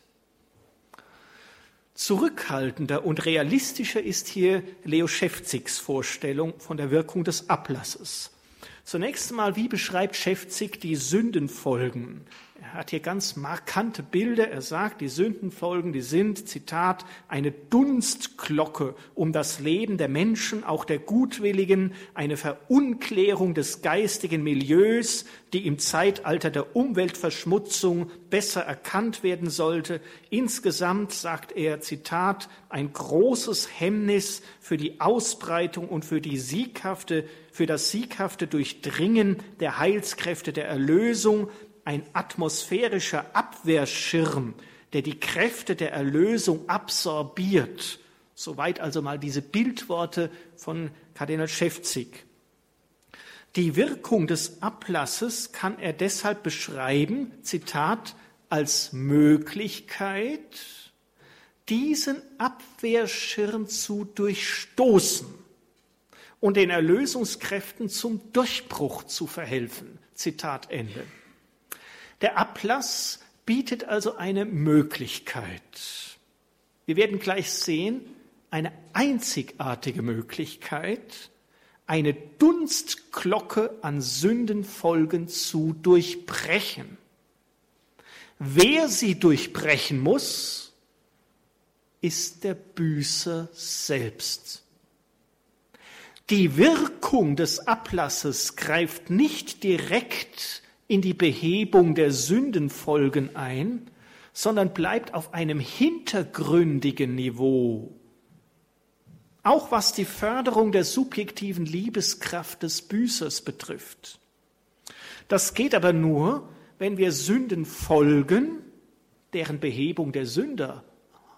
Zurückhaltender und realistischer ist hier Leo Schäfzigs Vorstellung von der Wirkung des Ablasses. Zunächst einmal, wie beschreibt Schäfzig die Sündenfolgen? Er hat hier ganz markante Bilder. Er sagt, die Sündenfolgen, die sind, Zitat, eine Dunstglocke um das Leben der Menschen, auch der Gutwilligen, eine Verunklärung des geistigen Milieus, die im Zeitalter der Umweltverschmutzung besser erkannt werden sollte. Insgesamt, sagt er, Zitat, ein großes Hemmnis für die Ausbreitung und für die sieghafte für das sieghafte Durchdringen der Heilskräfte der Erlösung, ein atmosphärischer Abwehrschirm, der die Kräfte der Erlösung absorbiert. Soweit also mal diese Bildworte von Kardinal Schäfzig. Die Wirkung des Ablasses kann er deshalb beschreiben, Zitat, als Möglichkeit, diesen Abwehrschirm zu durchstoßen und den Erlösungskräften zum Durchbruch zu verhelfen. Zitat Ende. Der Ablass bietet also eine Möglichkeit. Wir werden gleich sehen, eine einzigartige Möglichkeit, eine Dunstglocke an Sündenfolgen zu durchbrechen. Wer sie durchbrechen muss, ist der Büßer selbst. Die Wirkung des Ablasses greift nicht direkt in die Behebung der Sündenfolgen ein, sondern bleibt auf einem hintergründigen Niveau. Auch was die Förderung der subjektiven Liebeskraft des Büßers betrifft. Das geht aber nur, wenn wir Sündenfolgen, deren Behebung der Sünder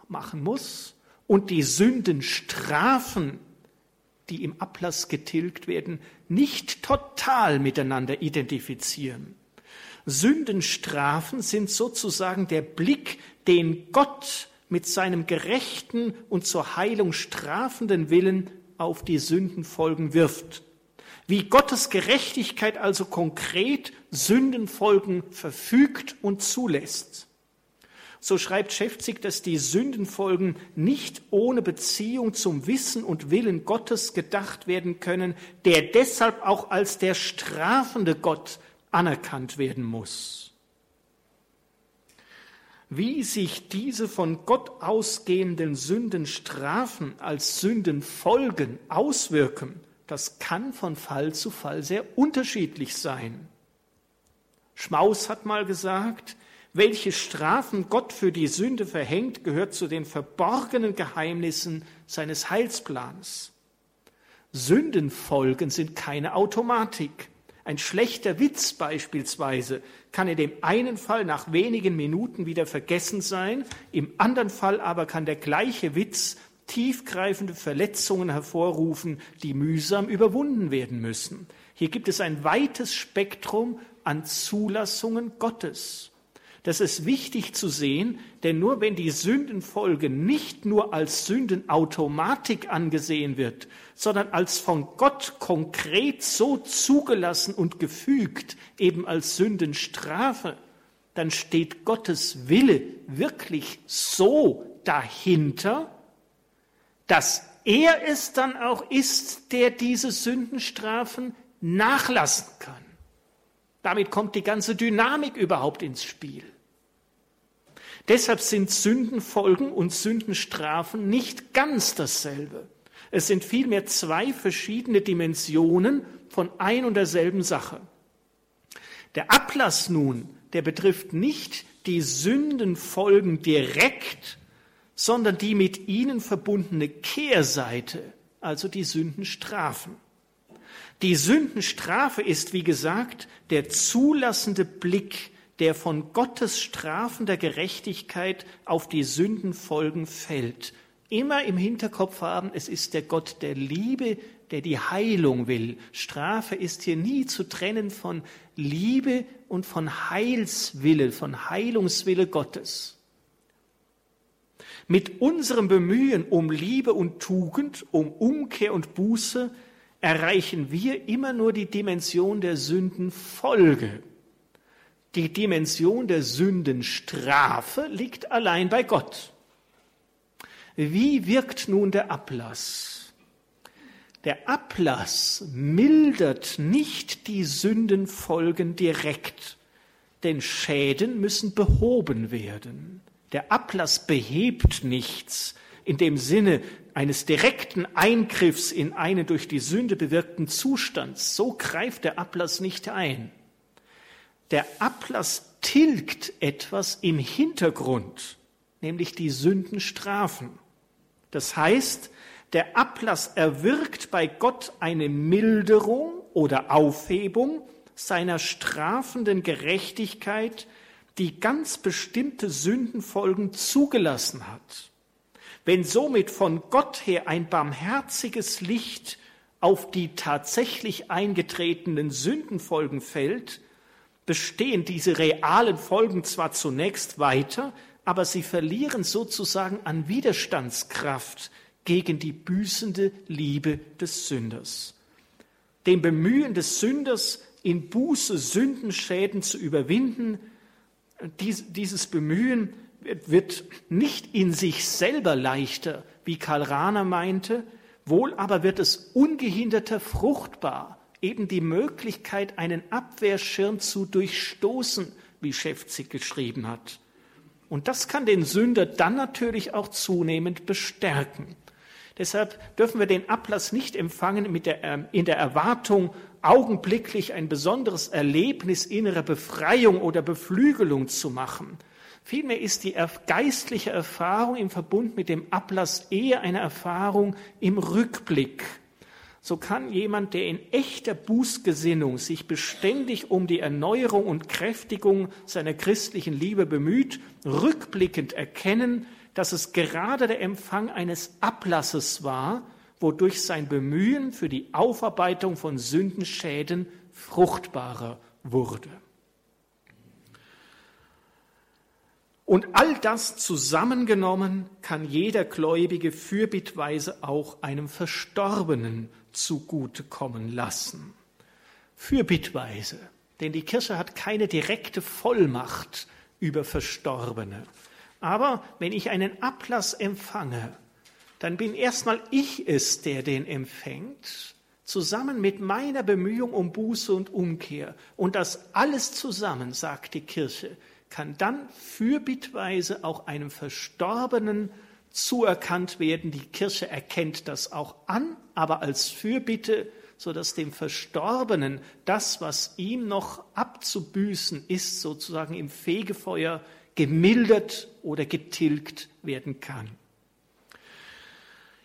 machen muss, und die Sündenstrafen, die im Ablass getilgt werden, nicht total miteinander identifizieren. Sündenstrafen sind sozusagen der Blick, den Gott mit seinem gerechten und zur Heilung strafenden Willen auf die Sündenfolgen wirft. Wie Gottes Gerechtigkeit also konkret Sündenfolgen verfügt und zulässt. So schreibt Schäfzig, dass die Sündenfolgen nicht ohne Beziehung zum Wissen und Willen Gottes gedacht werden können, der deshalb auch als der strafende Gott anerkannt werden muss. Wie sich diese von Gott ausgehenden Sündenstrafen als Sündenfolgen auswirken, das kann von Fall zu Fall sehr unterschiedlich sein. Schmaus hat mal gesagt, welche Strafen Gott für die Sünde verhängt, gehört zu den verborgenen Geheimnissen seines Heilsplans. Sündenfolgen sind keine Automatik. Ein schlechter Witz beispielsweise kann in dem einen Fall nach wenigen Minuten wieder vergessen sein, im anderen Fall aber kann der gleiche Witz tiefgreifende Verletzungen hervorrufen, die mühsam überwunden werden müssen. Hier gibt es ein weites Spektrum an Zulassungen Gottes. Das ist wichtig zu sehen, denn nur wenn die Sündenfolge nicht nur als Sündenautomatik angesehen wird, sondern als von Gott konkret so zugelassen und gefügt, eben als Sündenstrafe, dann steht Gottes Wille wirklich so dahinter, dass er es dann auch ist, der diese Sündenstrafen nachlassen kann. Damit kommt die ganze Dynamik überhaupt ins Spiel. Deshalb sind Sündenfolgen und Sündenstrafen nicht ganz dasselbe. Es sind vielmehr zwei verschiedene Dimensionen von ein und derselben Sache. Der Ablass nun, der betrifft nicht die Sündenfolgen direkt, sondern die mit ihnen verbundene Kehrseite, also die Sündenstrafen. Die Sündenstrafe ist, wie gesagt, der zulassende Blick, der von Gottes strafender Gerechtigkeit auf die Sündenfolgen fällt. Immer im Hinterkopf haben, es ist der Gott der Liebe, der die Heilung will. Strafe ist hier nie zu trennen von Liebe und von Heilswille, von Heilungswille Gottes. Mit unserem Bemühen um Liebe und Tugend, um Umkehr und Buße erreichen wir immer nur die Dimension der Sündenfolge. Die Dimension der Sündenstrafe liegt allein bei Gott. Wie wirkt nun der Ablass? Der Ablass mildert nicht die Sündenfolgen direkt, denn Schäden müssen behoben werden. Der Ablass behebt nichts in dem Sinne, eines direkten Eingriffs in einen durch die Sünde bewirkten Zustand. So greift der Ablass nicht ein. Der Ablass tilgt etwas im Hintergrund, nämlich die Sündenstrafen. Das heißt, der Ablass erwirkt bei Gott eine Milderung oder Aufhebung seiner strafenden Gerechtigkeit, die ganz bestimmte Sündenfolgen zugelassen hat. Wenn somit von Gott her ein barmherziges Licht auf die tatsächlich eingetretenen Sündenfolgen fällt, bestehen diese realen Folgen zwar zunächst weiter, aber sie verlieren sozusagen an Widerstandskraft gegen die büßende Liebe des Sünders. Dem Bemühen des Sünders, in Buße Sündenschäden zu überwinden, dieses Bemühen wird nicht in sich selber leichter, wie Karl Rahner meinte, wohl aber wird es ungehinderter fruchtbar, eben die Möglichkeit, einen Abwehrschirm zu durchstoßen, wie Schäfzig geschrieben hat. Und das kann den Sünder dann natürlich auch zunehmend bestärken. Deshalb dürfen wir den Ablass nicht empfangen mit der, äh, in der Erwartung, augenblicklich ein besonderes Erlebnis innerer Befreiung oder Beflügelung zu machen, Vielmehr ist die geistliche Erfahrung im Verbund mit dem Ablass eher eine Erfahrung im Rückblick. So kann jemand, der in echter Bußgesinnung sich beständig um die Erneuerung und Kräftigung seiner christlichen Liebe bemüht, rückblickend erkennen, dass es gerade der Empfang eines Ablasses war, wodurch sein Bemühen für die Aufarbeitung von Sündenschäden fruchtbarer wurde. Und all das zusammengenommen kann jeder Gläubige fürbittweise auch einem Verstorbenen zugutekommen lassen. Fürbittweise. Denn die Kirche hat keine direkte Vollmacht über Verstorbene. Aber wenn ich einen Ablass empfange, dann bin erstmal ich es, der den empfängt, zusammen mit meiner Bemühung um Buße und Umkehr. Und das alles zusammen, sagt die Kirche, kann dann fürbittweise auch einem Verstorbenen zuerkannt werden. Die Kirche erkennt das auch an, aber als Fürbitte, so dass dem Verstorbenen das, was ihm noch abzubüßen ist, sozusagen im Fegefeuer gemildert oder getilgt werden kann.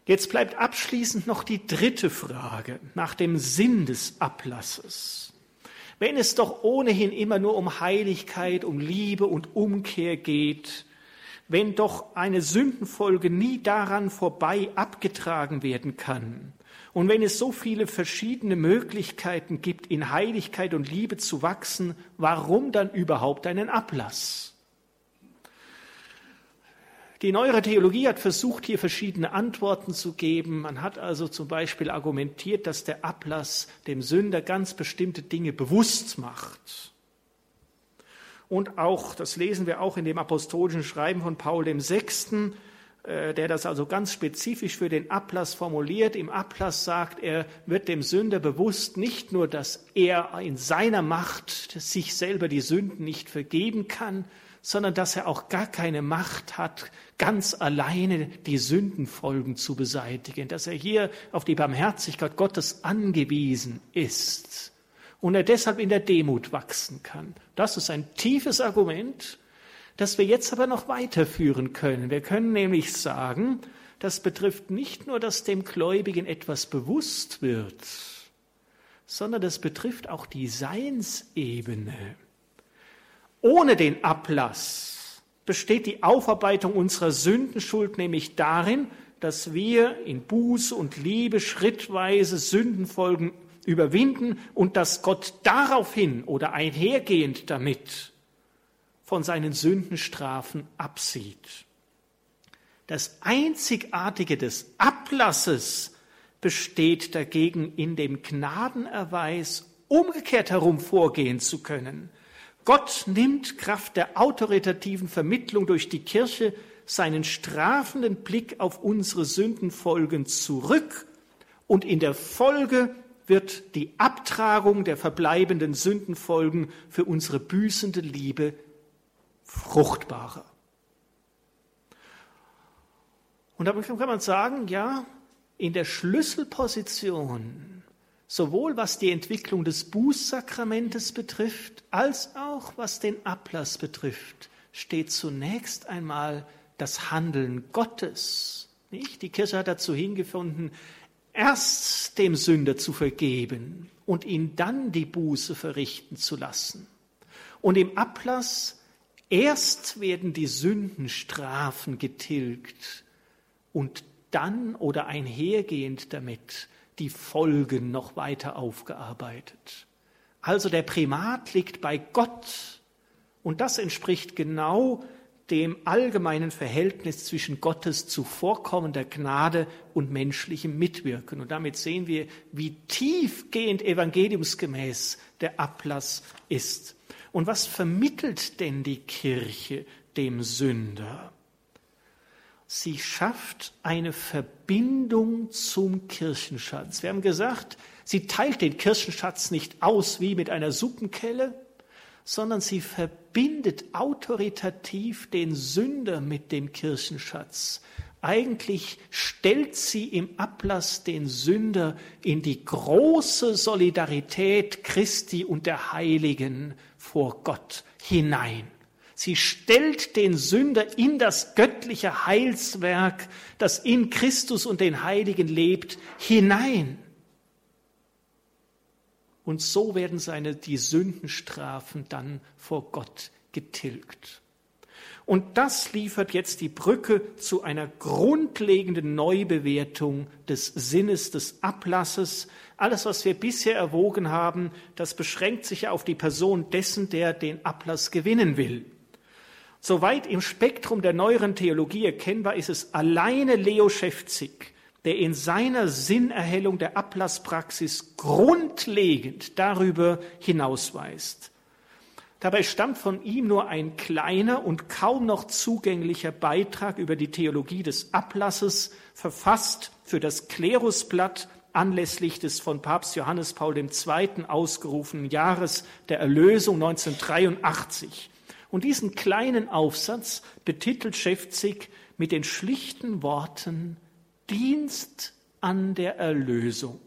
Jetzt bleibt abschließend noch die dritte Frage nach dem Sinn des Ablasses. Wenn es doch ohnehin immer nur um Heiligkeit, um Liebe und Umkehr geht, wenn doch eine Sündenfolge nie daran vorbei abgetragen werden kann. Und wenn es so viele verschiedene Möglichkeiten gibt, in Heiligkeit und Liebe zu wachsen, warum dann überhaupt einen Ablass? Die neuere Theologie hat versucht, hier verschiedene Antworten zu geben. Man hat also zum Beispiel argumentiert, dass der Ablass dem Sünder ganz bestimmte Dinge bewusst macht. Und auch, das lesen wir auch in dem apostolischen Schreiben von Paul VI., äh, der das also ganz spezifisch für den Ablass formuliert. Im Ablass sagt er, wird dem Sünder bewusst nicht nur, dass er in seiner Macht sich selber die Sünden nicht vergeben kann, sondern dass er auch gar keine Macht hat, ganz alleine die Sündenfolgen zu beseitigen, dass er hier auf die Barmherzigkeit Gottes angewiesen ist und er deshalb in der Demut wachsen kann. Das ist ein tiefes Argument, das wir jetzt aber noch weiterführen können. Wir können nämlich sagen, das betrifft nicht nur, dass dem Gläubigen etwas bewusst wird, sondern das betrifft auch die Seinsebene. Ohne den Ablass besteht die Aufarbeitung unserer Sündenschuld nämlich darin, dass wir in Buße und Liebe schrittweise Sündenfolgen überwinden und dass Gott daraufhin oder einhergehend damit von seinen Sündenstrafen absieht. Das Einzigartige des Ablasses besteht dagegen in dem Gnadenerweis, umgekehrt herum vorgehen zu können – Gott nimmt Kraft der autoritativen Vermittlung durch die Kirche seinen strafenden Blick auf unsere Sündenfolgen zurück und in der Folge wird die Abtragung der verbleibenden Sündenfolgen für unsere büßende Liebe fruchtbarer. Und damit kann man sagen, ja, in der Schlüsselposition sowohl was die Entwicklung des Bußsakramentes betrifft, als auch was den Ablass betrifft, steht zunächst einmal das Handeln Gottes. Nicht? Die Kirche hat dazu hingefunden, erst dem Sünder zu vergeben und ihn dann die Buße verrichten zu lassen. Und im Ablass erst werden die Sündenstrafen getilgt und dann oder einhergehend damit die Folgen noch weiter aufgearbeitet. Also der Primat liegt bei Gott und das entspricht genau dem allgemeinen Verhältnis zwischen Gottes zuvorkommender Gnade und menschlichem Mitwirken. Und damit sehen wir, wie tiefgehend evangeliumsgemäß der Ablass ist. Und was vermittelt denn die Kirche dem Sünder? Sie schafft eine Verbindung zum Kirchenschatz. Wir haben gesagt, sie teilt den Kirchenschatz nicht aus wie mit einer Suppenkelle, sondern sie verbindet autoritativ den Sünder mit dem Kirchenschatz. Eigentlich stellt sie im Ablass den Sünder in die große Solidarität Christi und der Heiligen vor Gott hinein. Sie stellt den Sünder in das göttliche Heilswerk, das in Christus und den Heiligen lebt, hinein. Und so werden seine, die Sündenstrafen dann vor Gott getilgt. Und das liefert jetzt die Brücke zu einer grundlegenden Neubewertung des Sinnes des Ablasses. Alles, was wir bisher erwogen haben, das beschränkt sich ja auf die Person dessen, der den Ablass gewinnen will. Soweit im Spektrum der neueren Theologie erkennbar ist es alleine Leo Schäfzig, der in seiner Sinnerhellung der Ablasspraxis grundlegend darüber hinausweist. Dabei stammt von ihm nur ein kleiner und kaum noch zugänglicher Beitrag über die Theologie des Ablasses, verfasst für das Klerusblatt anlässlich des von Papst Johannes Paul II. ausgerufenen Jahres der Erlösung 1983. Und diesen kleinen Aufsatz betitelt Schäfzig mit den schlichten Worten Dienst an der Erlösung.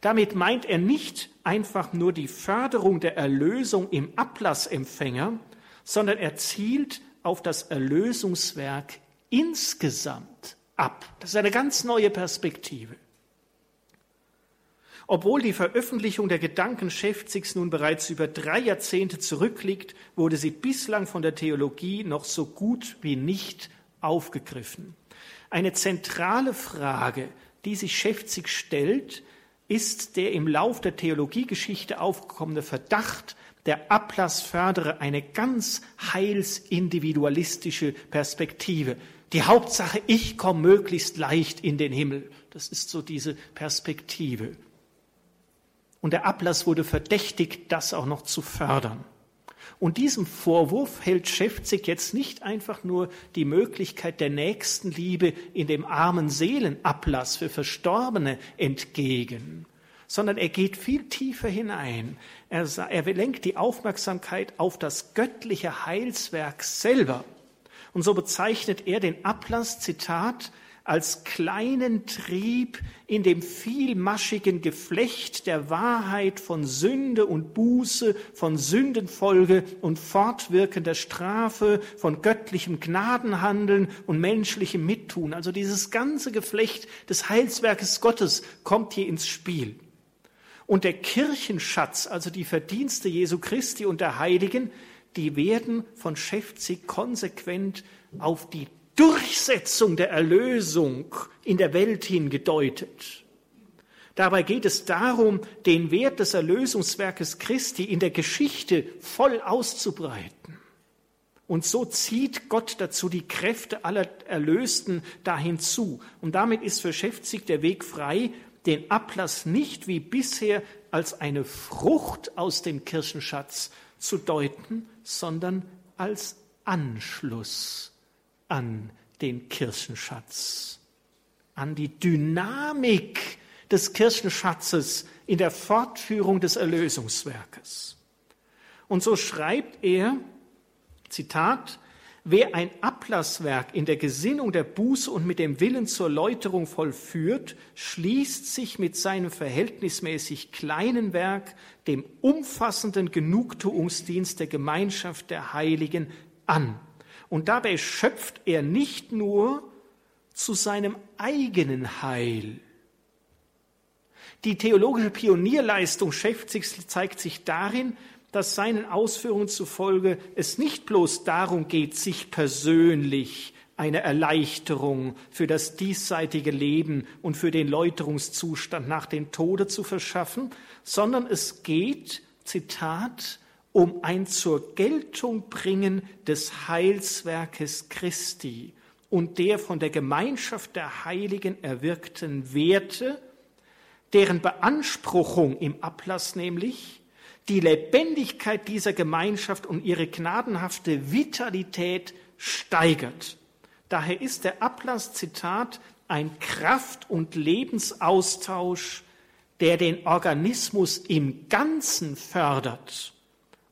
Damit meint er nicht einfach nur die Förderung der Erlösung im Ablassempfänger, sondern er zielt auf das Erlösungswerk insgesamt ab. Das ist eine ganz neue Perspektive. Obwohl die Veröffentlichung der Gedanken Schäfzigs nun bereits über drei Jahrzehnte zurückliegt, wurde sie bislang von der Theologie noch so gut wie nicht aufgegriffen. Eine zentrale Frage, die sich Schäfzig stellt, ist der im Lauf der Theologiegeschichte aufgekommene Verdacht, der Ablass fördere eine ganz heilsindividualistische Perspektive. Die Hauptsache, ich komme möglichst leicht in den Himmel. Das ist so diese Perspektive. Und der Ablass wurde verdächtigt, das auch noch zu fördern. Und diesem Vorwurf hält Schäfzig jetzt nicht einfach nur die Möglichkeit der Nächstenliebe in dem armen Seelenablass für Verstorbene entgegen, sondern er geht viel tiefer hinein. Er, er lenkt die Aufmerksamkeit auf das göttliche Heilswerk selber. Und so bezeichnet er den Ablass, Zitat, als kleinen Trieb in dem vielmaschigen Geflecht der Wahrheit von Sünde und Buße, von Sündenfolge und fortwirkender Strafe, von göttlichem Gnadenhandeln und menschlichem Mittun. Also dieses ganze Geflecht des Heilswerkes Gottes kommt hier ins Spiel. Und der Kirchenschatz, also die Verdienste Jesu Christi und der Heiligen, die werden von Schäfzig konsequent auf die Durchsetzung der Erlösung in der Welt hingedeutet. Dabei geht es darum, den Wert des Erlösungswerkes Christi in der Geschichte voll auszubreiten. Und so zieht Gott dazu die Kräfte aller Erlösten dahin zu. Und damit ist für Schäfzig der Weg frei, den Ablass nicht wie bisher als eine Frucht aus dem Kirchenschatz zu deuten, sondern als Anschluss an den Kirchenschatz, an die Dynamik des Kirchenschatzes in der Fortführung des Erlösungswerkes. Und so schreibt er, Zitat, Wer ein Ablasswerk in der Gesinnung der Buße und mit dem Willen zur Läuterung vollführt, schließt sich mit seinem verhältnismäßig kleinen Werk dem umfassenden Genugtuungsdienst der Gemeinschaft der Heiligen an. Und dabei schöpft er nicht nur zu seinem eigenen Heil. Die theologische Pionierleistung Schäfzigs zeigt sich darin, dass seinen Ausführungen zufolge es nicht bloß darum geht, sich persönlich eine Erleichterung für das diesseitige Leben und für den Läuterungszustand nach dem Tode zu verschaffen, sondern es geht, Zitat, um ein zur Geltung bringen des Heilswerkes Christi und der von der Gemeinschaft der Heiligen erwirkten Werte, deren Beanspruchung im Ablass nämlich die Lebendigkeit dieser Gemeinschaft und ihre gnadenhafte Vitalität steigert. Daher ist der Ablass, Zitat, ein Kraft- und Lebensaustausch, der den Organismus im Ganzen fördert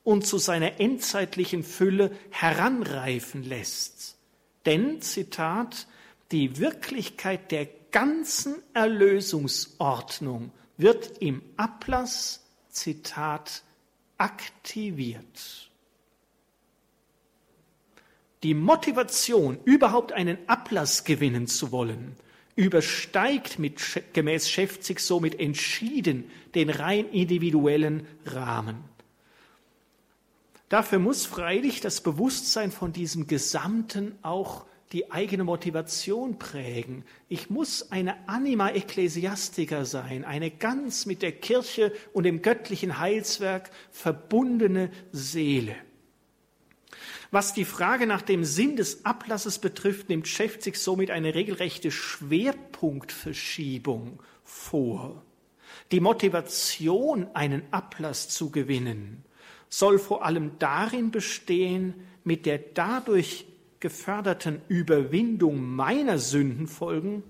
und zu seiner endzeitlichen Fülle heranreifen lässt. Denn, Zitat, die Wirklichkeit der ganzen Erlösungsordnung wird im Ablass, Zitat, aktiviert. Die Motivation, überhaupt einen Ablass gewinnen zu wollen, übersteigt mit, gemäß Schäfzig somit entschieden den rein individuellen Rahmen. Dafür muss freilich das Bewusstsein von diesem Gesamten auch die eigene Motivation prägen. Ich muss eine Anima Ecclesiastica sein, eine ganz mit der Kirche und dem göttlichen Heilswerk verbundene Seele. Was die Frage nach dem Sinn des Ablasses betrifft, nimmt Schäfzig somit eine regelrechte Schwerpunktverschiebung vor. Die Motivation, einen Ablass zu gewinnen, soll vor allem darin bestehen, mit der dadurch geförderten Überwindung meiner Sündenfolgen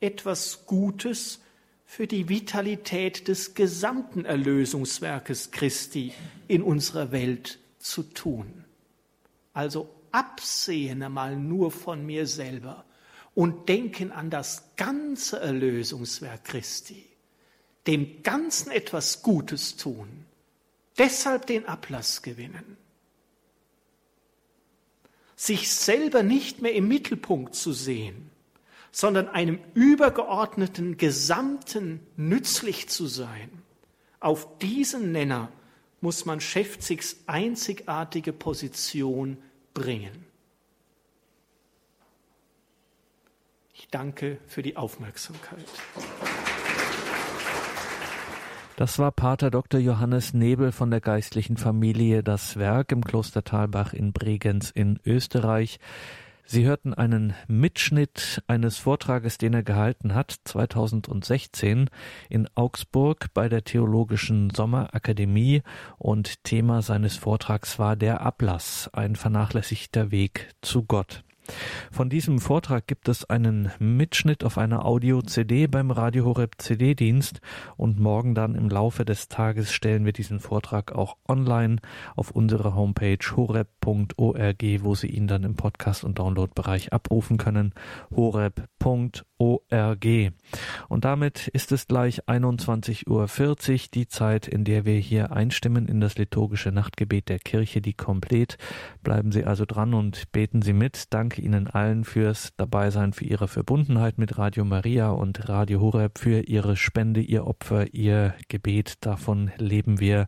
etwas Gutes für die Vitalität des gesamten Erlösungswerkes Christi in unserer Welt zu tun. Also absehen einmal nur von mir selber und denken an das ganze Erlösungswerk Christi, dem Ganzen etwas Gutes tun deshalb den Ablass gewinnen. Sich selber nicht mehr im Mittelpunkt zu sehen, sondern einem übergeordneten Gesamten nützlich zu sein. Auf diesen Nenner muss man Schäfzigs einzigartige Position bringen. Ich danke für die Aufmerksamkeit. Das war Pater Dr. Johannes Nebel von der geistlichen Familie Das Werk im Kloster Talbach in Bregenz in Österreich. Sie hörten einen Mitschnitt eines Vortrages, den er gehalten hat 2016 in Augsburg bei der Theologischen Sommerakademie und Thema seines Vortrags war der Ablass, ein vernachlässigter Weg zu Gott. Von diesem Vortrag gibt es einen Mitschnitt auf einer Audio-CD beim Radio Horeb CD-Dienst und morgen dann im Laufe des Tages stellen wir diesen Vortrag auch online auf unserer Homepage horeb.org, wo Sie ihn dann im Podcast- und Download-Bereich abrufen können. horeb.org. Und damit ist es gleich 21.40 Uhr, die Zeit, in der wir hier einstimmen in das liturgische Nachtgebet der Kirche, die komplett. Bleiben Sie also dran und beten Sie mit. Danke Ihnen allen fürs Dabeisein, für Ihre Verbundenheit mit Radio Maria und Radio Horeb, für Ihre Spende, Ihr Opfer, Ihr Gebet. Davon leben wir.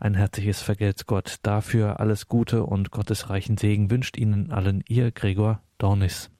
Ein herzliches Vergelt's Gott. Dafür alles Gute und Gottes reichen Segen wünscht Ihnen allen Ihr Gregor Dornis.